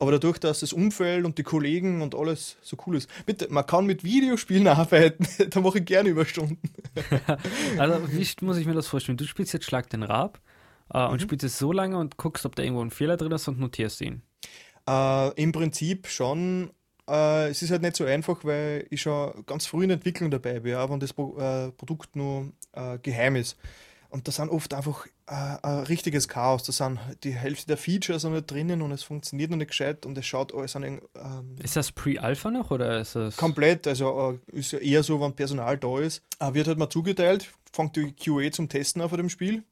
Aber dadurch, dass das Umfeld und die Kollegen und alles so cool ist. Bitte, man kann mit Videospielen arbeiten. da mache ich gerne Überstunden. also, wie muss ich mir das vorstellen? Du spielst jetzt Schlag den Rab äh, und mhm. spielst es so lange und guckst, ob da irgendwo ein Fehler drin ist und notierst ihn. Äh, Im Prinzip schon. Äh, es ist halt nicht so einfach, weil ich schon ganz früh in der Entwicklung dabei bin, auch wenn das Pro äh, Produkt nur äh, geheim ist. Und da sind oft einfach äh, ein richtiges Chaos. Da sind die Hälfte der Features noch nicht drinnen und es funktioniert noch nicht gescheit und es schaut alles an. Ähm, ist das Pre-Alpha noch oder ist das? Komplett. Also äh, ist ja eher so, wenn Personal da ist. Äh, wird halt mal zugeteilt, fängt die QA zum Testen an von dem Spiel.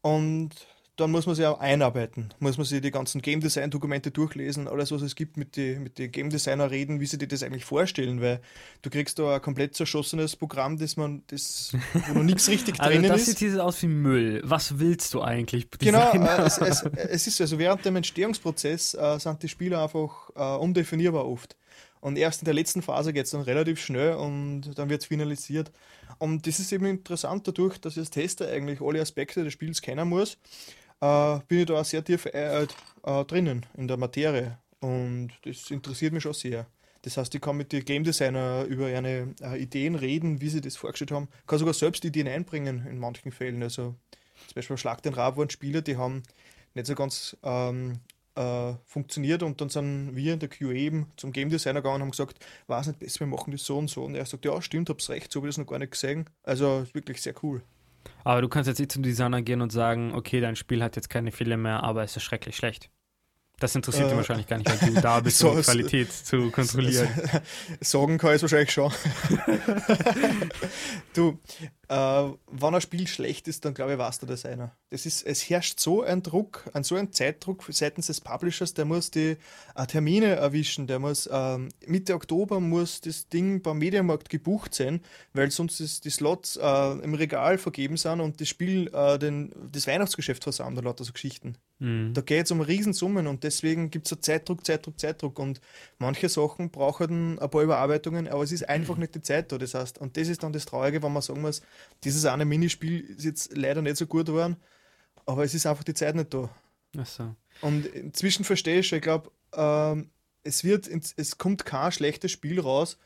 Und dann muss man sich auch einarbeiten, muss man sich die ganzen Game Design Dokumente durchlesen, alles was es gibt mit den mit die Game Designer reden, wie sie dir das eigentlich vorstellen, weil du kriegst da ein komplett zerschossenes Programm, das man, das, wo noch nichts richtig also drinnen das ist. Das sieht aus wie Müll. Was willst du eigentlich? Designer? Genau, äh, es, es, es, ist also während dem Entstehungsprozess äh, sind die Spieler einfach äh, undefinierbar oft. Und erst in der letzten Phase geht es dann relativ schnell und dann wird es finalisiert. Und das ist eben interessant dadurch, dass ich als Tester eigentlich alle Aspekte des Spiels kennen muss äh, bin ich da auch sehr tief äh, äh, drinnen in der Materie. Und das interessiert mich schon sehr. Das heißt, ich kann mit den Game Designer über eine äh, Ideen reden, wie sie das vorgestellt haben. Kann sogar selbst Ideen einbringen in manchen Fällen. Also zum Beispiel Schlag den Rab waren Spieler, die haben nicht so ganz ähm, äh, funktioniert und dann sind wir in der QA eben zum Game Designer gegangen und haben gesagt, war es nicht besser, wir machen das so und so. Und er sagt, ja, stimmt, hab's recht, so habe ich das noch gar nicht gesehen. Also wirklich sehr cool. Aber du kannst jetzt nicht zum Designer gehen und sagen, okay, dein Spiel hat jetzt keine Fehler mehr, aber es ist schrecklich schlecht. Das interessiert äh, dich wahrscheinlich gar nicht, weil du da bist, so, um Qualität zu kontrollieren. Sagen kann ich es wahrscheinlich schon. du, äh, wenn ein Spiel schlecht ist, dann glaube ich, warst du das einer. Das ist, es herrscht so ein Druck, ein, so ein Zeitdruck seitens des Publishers, der muss die äh, Termine erwischen, der muss ähm, Mitte Oktober muss das Ding beim Mediamarkt gebucht sein, weil sonst ist die Slots äh, im Regal vergeben sind und das Spiel äh, den, das Weihnachtsgeschäft versammelt, lauter so Geschichten. Mhm. Da geht es um Riesensummen und deswegen gibt es so Zeitdruck, Zeitdruck, Zeitdruck und manche Sachen brauchen ein paar Überarbeitungen, aber es ist einfach nicht die Zeit da. Das heißt, und das ist dann das Traurige, wenn man sagen muss, dieses eine Minispiel ist jetzt leider nicht so gut geworden, aber es ist einfach die Zeit nicht da. Ach so. Und inzwischen verstehe ich schon, ich glaube, ähm, es wird, es kommt kein schlechtes Spiel raus,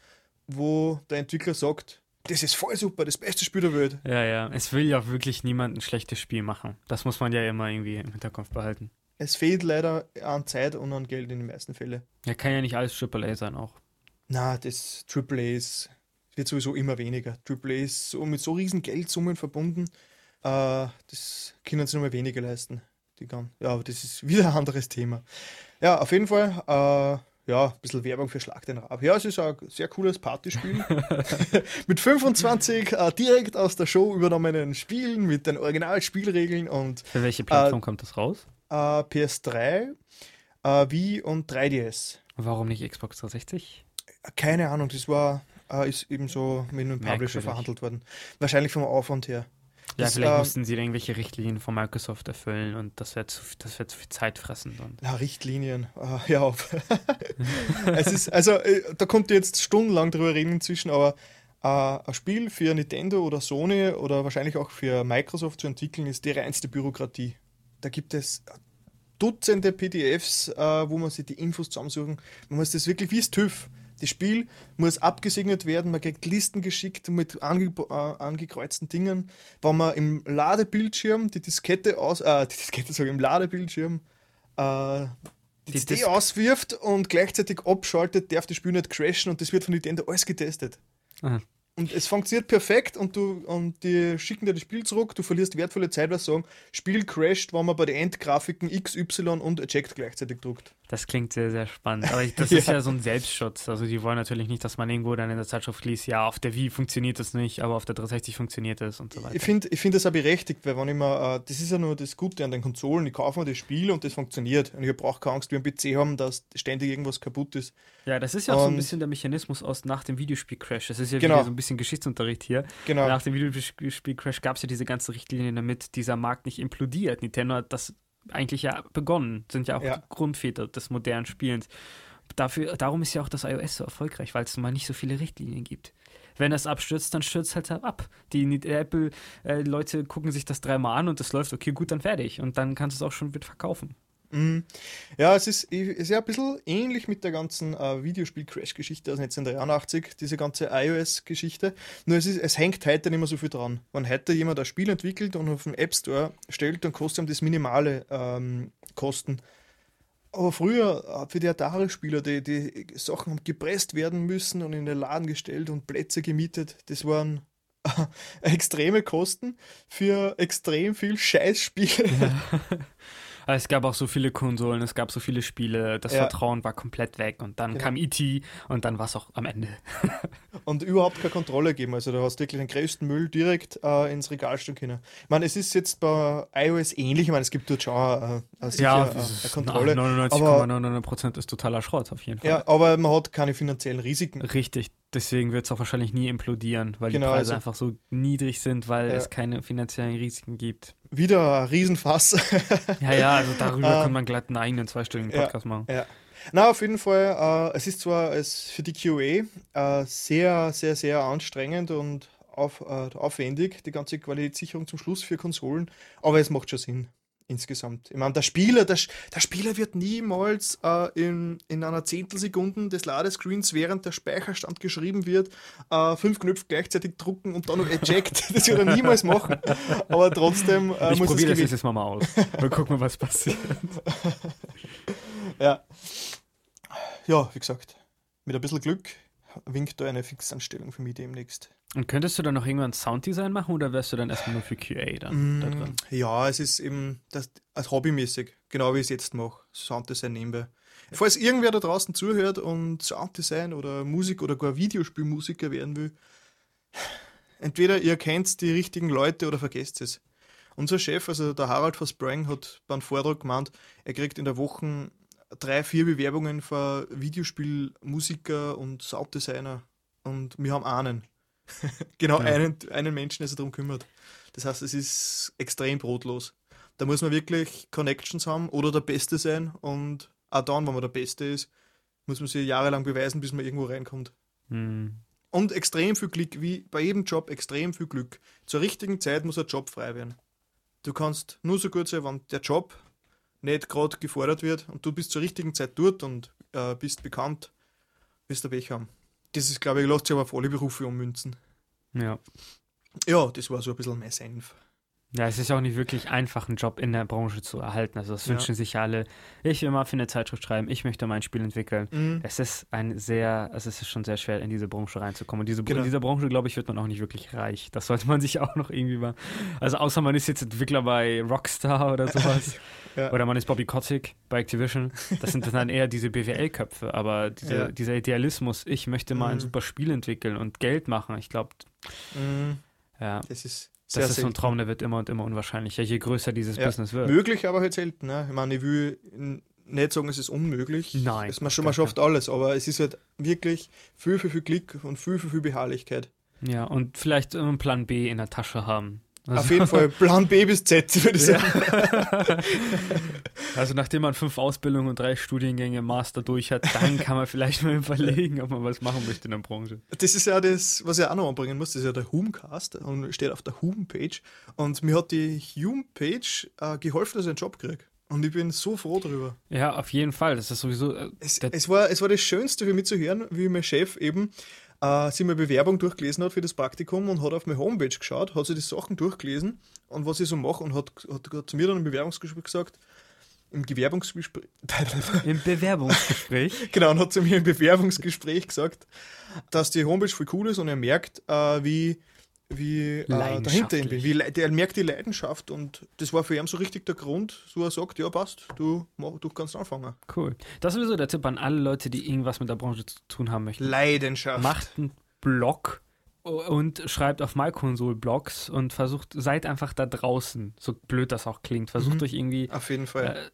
wo der Entwickler sagt, das ist voll super, das beste Spiel der Welt. Ja, ja, es will ja wirklich niemand ein schlechtes Spiel machen. Das muss man ja immer irgendwie im Hinterkopf behalten. Es fehlt leider an Zeit und an Geld in den meisten Fällen. Ja, kann ja nicht alles AAA sein auch. Na, das AAA ist wird sowieso immer weniger. AAA ist so, mit so riesen Geldsummen verbunden, äh, das können sie nur mehr weniger leisten. Die kann, ja, aber das ist wieder ein anderes Thema. Ja, auf jeden Fall, äh, ja, ein bisschen Werbung für Schlag den Rab. Ja, es ist ein sehr cooles Partyspiel. mit 25 äh, direkt aus der Show übernommenen Spielen, mit den Originalspielregeln und. Für welche Plattform äh, kommt das raus? Äh, PS3, äh, Wii und 3DS. Warum nicht Xbox 360? Keine Ahnung, das war äh, ist eben so mit einem Publisher verhandelt worden. Wahrscheinlich vom Aufwand her. Ja, das, vielleicht äh, mussten sie irgendwelche Richtlinien von Microsoft erfüllen und das wird zu, das wird zu viel Zeit fressen. Und ja, Richtlinien, hör auf. es ist, also, äh, da kommt jetzt stundenlang drüber reden inzwischen, aber uh, ein Spiel für Nintendo oder Sony oder wahrscheinlich auch für Microsoft zu entwickeln, ist die reinste Bürokratie. Da gibt es Dutzende PDFs, uh, wo man sich die Infos zusammensuchen. Man muss das wirklich wie das TÜV das Spiel muss abgesegnet werden, man kriegt Listen geschickt mit ange äh, angekreuzten Dingen. Wenn man im Ladebildschirm die Diskette aus, äh, die Diskette sage im Ladebildschirm äh, die, die CD auswirft und gleichzeitig abschaltet, darf das Spiel nicht crashen und das wird von Nintendo alles getestet. Aha. Und es funktioniert perfekt und du und die schicken dir das Spiel zurück, du verlierst wertvolle Zeit, weil sie sagen, Spiel crasht, wenn man bei den Endgrafiken X, Y und Eject gleichzeitig druckt. Das klingt sehr, sehr spannend. Aber das ja. ist ja so ein Selbstschutz. Also die wollen natürlich nicht, dass man irgendwo dann in der Zeitschrift liest, ja, auf der Wii funktioniert das nicht, aber auf der 360 funktioniert es und so weiter. Ich finde ich find das auch berechtigt, weil wenn ich mir, äh, das ist ja nur das Gute an den Konsolen, ich kaufe mir das Spiel und das funktioniert. Und ich brauche keine Angst, wie ein PC haben, dass ständig irgendwas kaputt ist. Ja, das ist ja auch so ein bisschen der Mechanismus aus nach dem Videospiel-Crash. Das ist ja genau. wieder so ein bisschen Geschichtsunterricht hier. Genau. Nach dem Videospiel-Crash gab es ja diese ganze Richtlinie, damit dieser Markt nicht implodiert. Nintendo hat das eigentlich ja begonnen, sind ja auch ja. Grundväter des modernen Spielens. Dafür, darum ist ja auch das iOS so erfolgreich, weil es mal nicht so viele Richtlinien gibt. Wenn das abstürzt, dann stürzt halt ab. Die Apple-Leute äh, gucken sich das dreimal an und das läuft, okay, gut, dann fertig. Und dann kannst du es auch schon wieder verkaufen. Mhm. Ja, es ist, ist ja ein bisschen ähnlich mit der ganzen äh, Videospiel-Crash-Geschichte aus 1983, diese ganze iOS-Geschichte. Nur es, ist, es hängt heute nicht mehr so viel dran. Wenn heute jemand ein Spiel entwickelt und auf den App Store stellt, dann kostet ihm das minimale ähm, Kosten. Aber früher, äh, für die Atari-Spieler, die, die Sachen haben gepresst werden müssen und in den Laden gestellt und Plätze gemietet, das waren extreme Kosten für extrem viel Scheißspiele. Ja. Es gab auch so viele Konsolen, es gab so viele Spiele, das ja. Vertrauen war komplett weg und dann genau. kam E.T. und dann war es auch am Ende. und überhaupt keine Kontrolle geben. Also du hast wirklich den größten Müll direkt äh, ins Regal stellen können. Ich meine, es ist jetzt bei iOS ähnlich, ich meine, es gibt dort schon äh, sicher ja, eine, eine Kontrolle. 99,99% ist totaler Schrott auf jeden Fall. Ja, aber man hat keine finanziellen Risiken. Richtig, deswegen wird es auch wahrscheinlich nie implodieren, weil genau, die Preise also, einfach so niedrig sind, weil ja. es keine finanziellen Risiken gibt. Wieder ein Riesenfass. ja, ja, also darüber äh, kann man glatt einen eigenen zweistündigen Podcast ja, machen. Ja. Na, auf jeden Fall, äh, es ist zwar es für die QA äh, sehr, sehr, sehr anstrengend und auf, äh, aufwendig, die ganze Qualitätssicherung zum Schluss für Konsolen, aber es macht schon Sinn insgesamt. Ich meine, der Spieler, der, der Spieler wird niemals äh, in, in einer Zehntelsekunde des Ladescreens, während der Speicherstand geschrieben wird, äh, fünf Knöpfe gleichzeitig drucken und dann noch eject. Das wird er niemals machen. Aber trotzdem äh, ich muss probiere das jetzt mal aus. Mal gucken, was passiert. ja. Ja, wie gesagt, mit ein bisschen Glück winkt da eine Fixanstellung für mich demnächst. Und könntest du dann noch irgendwann Sounddesign machen oder wärst du dann erstmal nur für QA dann mm, da drin? Ja, es ist eben das, als hobbymäßig, genau wie ich es jetzt mache, Sounddesign nebenbei. Falls irgendwer da draußen zuhört und Sounddesign oder Musik oder gar Videospielmusiker werden will, entweder ihr kennt die richtigen Leute oder vergesst es. Unser Chef, also der Harald von Sprang, hat beim Vortrag gemeint, er kriegt in der Woche drei, vier Bewerbungen für Videospielmusiker und Sounddesigner und wir haben einen. genau ja. einen, einen Menschen, der sich darum kümmert. Das heißt, es ist extrem brotlos. Da muss man wirklich Connections haben oder der Beste sein und auch dann, wenn man der Beste ist, muss man sich jahrelang beweisen, bis man irgendwo reinkommt. Mhm. Und extrem viel Glück, wie bei jedem Job, extrem viel Glück. Zur richtigen Zeit muss ein Job frei werden. Du kannst nur so gut sein, wenn der Job nicht gerade gefordert wird und du bist zur richtigen Zeit dort und äh, bist bekannt, wirst du Weg haben. Das ist, glaube ich, lässt sich aber auf alle Berufe ummünzen. Ja. Ja, das war so ein bisschen mein Senf. Ja, es ist auch nicht wirklich einfach, einen Job in der Branche zu erhalten. Also das ja. wünschen sich alle. Ich will mal für eine Zeitschrift schreiben, ich möchte mein Spiel entwickeln. Mhm. Es ist ein sehr, also es ist schon sehr schwer, in diese Branche reinzukommen. Und diese, genau. in dieser Branche, glaube ich, wird man auch nicht wirklich reich. Das sollte man sich auch noch irgendwie mal. Also außer man ist jetzt Entwickler bei Rockstar oder sowas. ja. Oder man ist Bobby Kotick bei Activision. Das sind dann eher diese BWL-Köpfe. Aber diese, ja. dieser Idealismus, ich möchte mal mhm. ein super Spiel entwickeln und Geld machen, ich glaube, mhm. ja. Das ist sehr das ist so ein Traum, der wird immer und immer unwahrscheinlicher, je größer dieses ja, Business wird. Möglich, aber halt selten. Ne? Ich meine, ich will nicht sagen, es ist unmöglich. Nein. Es, man, man schafft alles, aber es ist halt wirklich viel, viel, viel Glück und viel, viel, viel Beharrlichkeit. Ja, und vielleicht einen Plan B in der Tasche haben. Also Auf jeden Fall Plan B bis Z, würde ich sagen. Ja. also nachdem man fünf Ausbildungen und drei Studiengänge Master durch hat, dann kann man vielleicht mal überlegen, ob man was machen möchte in der Branche. Das ist ja das, was ich auch noch anbringen muss, das ist ja der Humecast und steht auf der Hume-Page. Und mir hat die Hume-Page äh, geholfen, dass ich einen Job kriege. Und ich bin so froh darüber. Ja, auf jeden Fall. Das ist sowieso. Äh, es, es, war, es war das Schönste für mich zu hören, wie mein Chef eben äh, sie meine Bewerbung durchgelesen hat für das Praktikum und hat auf meine Homepage geschaut, hat sich die Sachen durchgelesen und was ich so mache und hat, hat, hat zu mir dann im Bewerbungsgespräch gesagt, im Bewerbungsgespräch. Im Bewerbungsgespräch? genau, und hat zu mir im Bewerbungsgespräch gesagt, dass die Homepage voll cool ist und er merkt, äh, wie wie äh, dahinter ihn bin. Wie, der merkt die Leidenschaft und das war für ihn so richtig der Grund, so er sagt, ja passt, du, du kannst anfangen. Cool. Das ist sowieso der Tipp an alle Leute, die irgendwas mit der Branche zu tun haben möchten. Leidenschaft. Macht einen Blog und schreibt auf MyConsole Blogs und versucht, seid einfach da draußen, so blöd das auch klingt. Versucht mhm. euch irgendwie. Auf jeden Fall. Äh,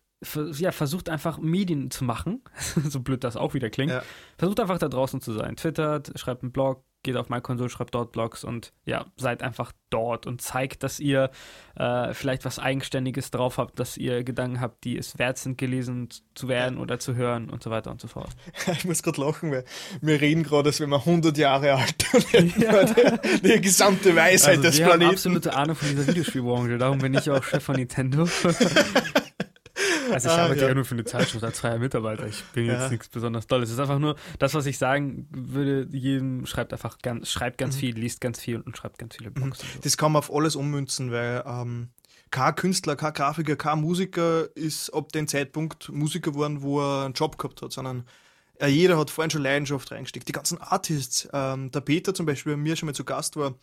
ja, versucht einfach Medien zu machen, so blöd das auch wieder klingt. Ja. Versucht einfach da draußen zu sein. Twittert, schreibt einen Blog, geht auf MyConsole, schreibt dort Blogs und ja, seid einfach dort und zeigt, dass ihr äh, vielleicht was Eigenständiges drauf habt, dass ihr Gedanken habt, die es wert sind, gelesen zu werden oder zu hören und so weiter und so fort. Ich muss gerade lachen, weil wir reden gerade, als wenn wir 100 Jahre alt und ja. die, die, gesamte Weisheit also, des wir Planeten. Haben absolute Ahnung von dieser Videospielbranche, darum bin ich auch Chef von Nintendo. Also ich Ah, arbeite ja. ja. nur für eine Zeitschrift als freier Mitarbeiter. Ich bin Ja. jetzt nichts besonders Tolles. Es ist einfach nur das, was ich sagen würde, jedem schreibt einfach ganz, schreibt ganz viel, liest ganz viel und schreibt ganz viele Blogs. und so. Das kann man auf alles ummünzen, weil ähm, kein Künstler, kein Grafiker, kein Musiker ist ab dem Zeitpunkt Musiker geworden, wo er einen Job gehabt hat, sondern äh, jeder hat vorhin schon Leidenschaft reingesteckt. Die ganzen Artists, ähm, der Peter zum Beispiel, bei mir schon mal zu Gast war,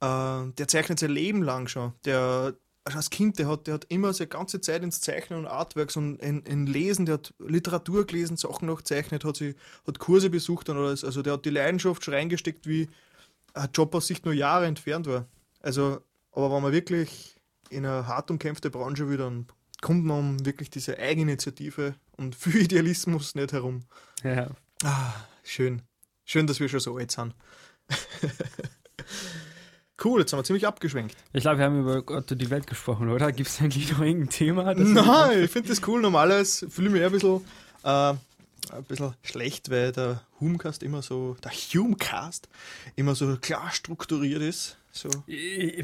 äh, der zeichnet sein Leben lang schon. Der also als Kind, der hat, der hat immer seine ganze Zeit ins Zeichnen und Artworks und in, in Lesen, der hat Literatur gelesen, Sachen nachgezeichnet, hat, sie, hat Kurse besucht und alles. Also der hat die Leidenschaft schon reingesteckt, wie ein Job aus Sicht nur Jahre entfernt war. Also, aber wenn man wirklich in eine hart umkämpfte Branche will, dann kommt man um wirklich diese Eigeninitiative und viel Idealismus nicht herum. Ja. Ah, schön. Schön, dass wir schon so alt sind. cool, jetzt haben wir ziemlich abgeschwenkt. Ich glaube, wir haben über Gott und die Welt gesprochen, oder? Gibt es eigentlich noch irgendein Thema? Nein, ich finde das cool. Normales fühle ich mich eher ein bisschen, äh, ein bisschen schlecht, weil der Humcast immer so, der Humcast immer so klar strukturiert ist. So.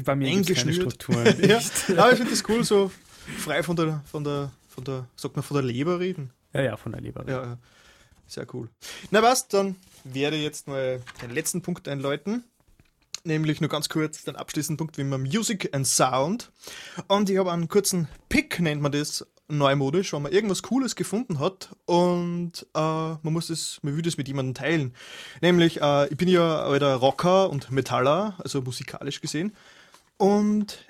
Bei mir gibt es keine. Strukturen. Ja, aber ich finde das cool, so frei von der, von der, von der, sagt man, von der Leber reden. ja, ja, von der Leber. Ja, ja. sehr cool. Na was, dann werde ich jetzt mal den letzten Punkt einläuten. Nämlich nur ganz kurz den abschließenden Punkt wie man Music and Sound. Und ich habe einen kurzen Pick, nennt man das neumodisch, wenn man irgendwas Cooles gefunden hat und äh, man muss es, man will das mit jemandem teilen. Nämlich, äh, ich bin ja alter Rocker und Metaller, also musikalisch gesehen. Und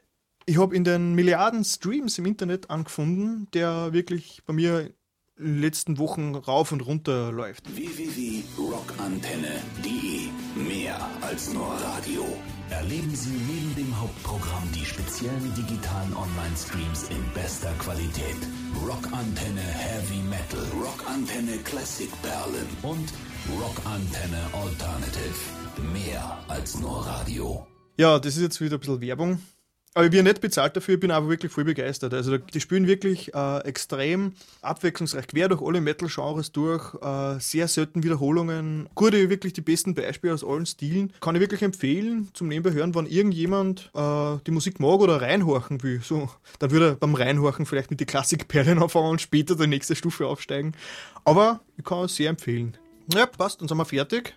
ich habe in den Milliarden Streams im Internet angefunden, der wirklich bei mir in den letzten Wochen rauf und runter läuft. www.rockantenne.de Mehr als nur Radio. Erleben Sie neben dem Hauptprogramm die speziellen digitalen Online-Streams in bester Qualität. Rockantenne Heavy Metal, Rockantenne Classic Perlen und Rockantenne Alternative. Mehr als nur Radio. Ja, das ist jetzt wieder ein bisschen Werbung. Aber ich bin nicht bezahlt dafür, ich bin aber wirklich voll begeistert. Also die spielen wirklich äh, extrem abwechslungsreich, quer durch alle Metal-Genres durch, äh, sehr selten Wiederholungen, gute, wirklich die besten Beispiele aus allen Stilen. Kann ich wirklich empfehlen zum Nebenbei hören, wenn irgendjemand äh, die Musik mag oder reinhorchen will. So, dann würde er beim Reinhorchen vielleicht mit den Klassikperlen anfangen und später die nächste Stufe aufsteigen. Aber ich kann es sehr empfehlen. Ja, passt, dann sind wir fertig.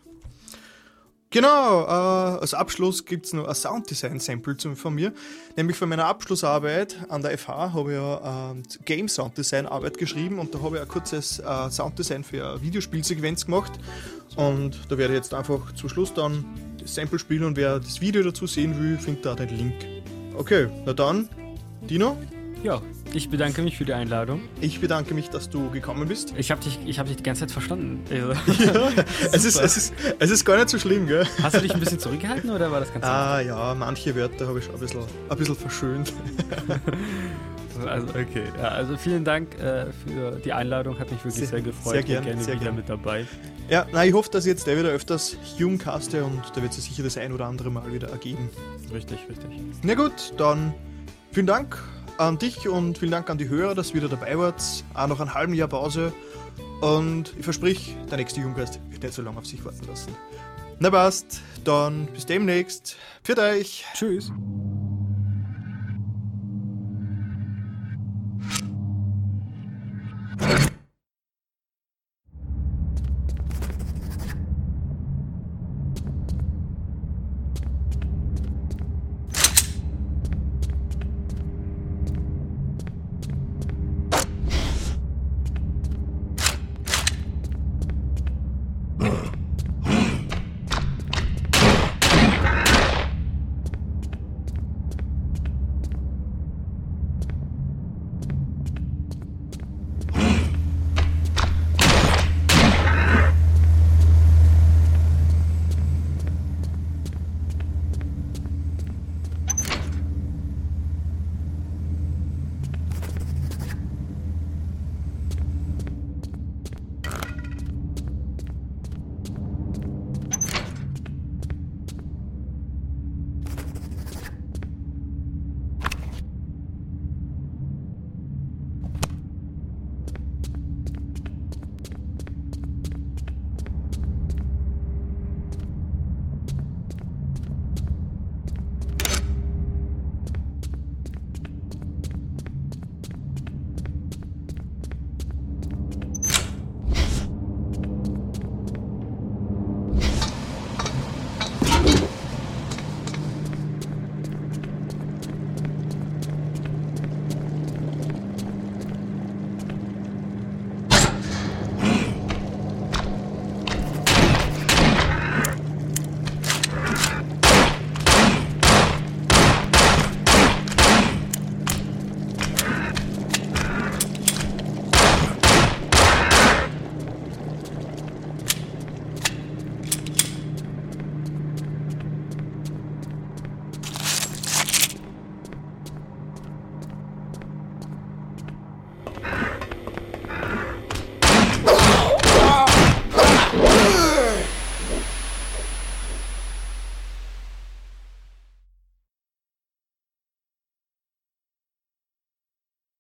Genau, äh, als Abschluss gibt es noch ein Sounddesign-Sample von mir. Nämlich von meiner Abschlussarbeit an der FH habe ich ja ähm, Game Sounddesign-Arbeit geschrieben und da habe ich ein kurzes äh, Sounddesign für eine Videospielsequenz gemacht. Und da werde ich jetzt einfach zum Schluss dann das Sample spielen und wer das Video dazu sehen will, findet da den Link. Okay, na dann, Dino, Ja, ich bedanke mich für die Einladung. ich bedanke mich, dass du gekommen bist. Ich habe dich, ich hab dich die ganze Zeit verstanden. Also, Es ist, es, ist, es ist gar nicht so schlimm, gell? Hast du dich ein bisschen zurückgehalten oder war das ganz Ah ja, manche Wörter habe ich schon ein bisschen, ein bisschen verschönt. Also, okay. Ja, also vielen Dank äh, für die Einladung, hat mich wirklich Sehr- sehr, gefreut. sehr gern, gerne sehr wieder gern. mit dabei. Ja, na, ich hoffe, dass ich jetzt der wieder öfters Hume caste und da wird sich sicher das ein oder andere Mal wieder ergeben. Richtig, richtig. Na gut, dann vielen Dank an dich und vielen Dank an die Hörer, dass ihr wieder dabei wart. Auch noch ein halben Jahr Pause. Und ich versprich, der nächste Junggeist wird nicht so lange auf sich warten lassen. Na passt, dann bis demnächst. Für euch. Tschüss.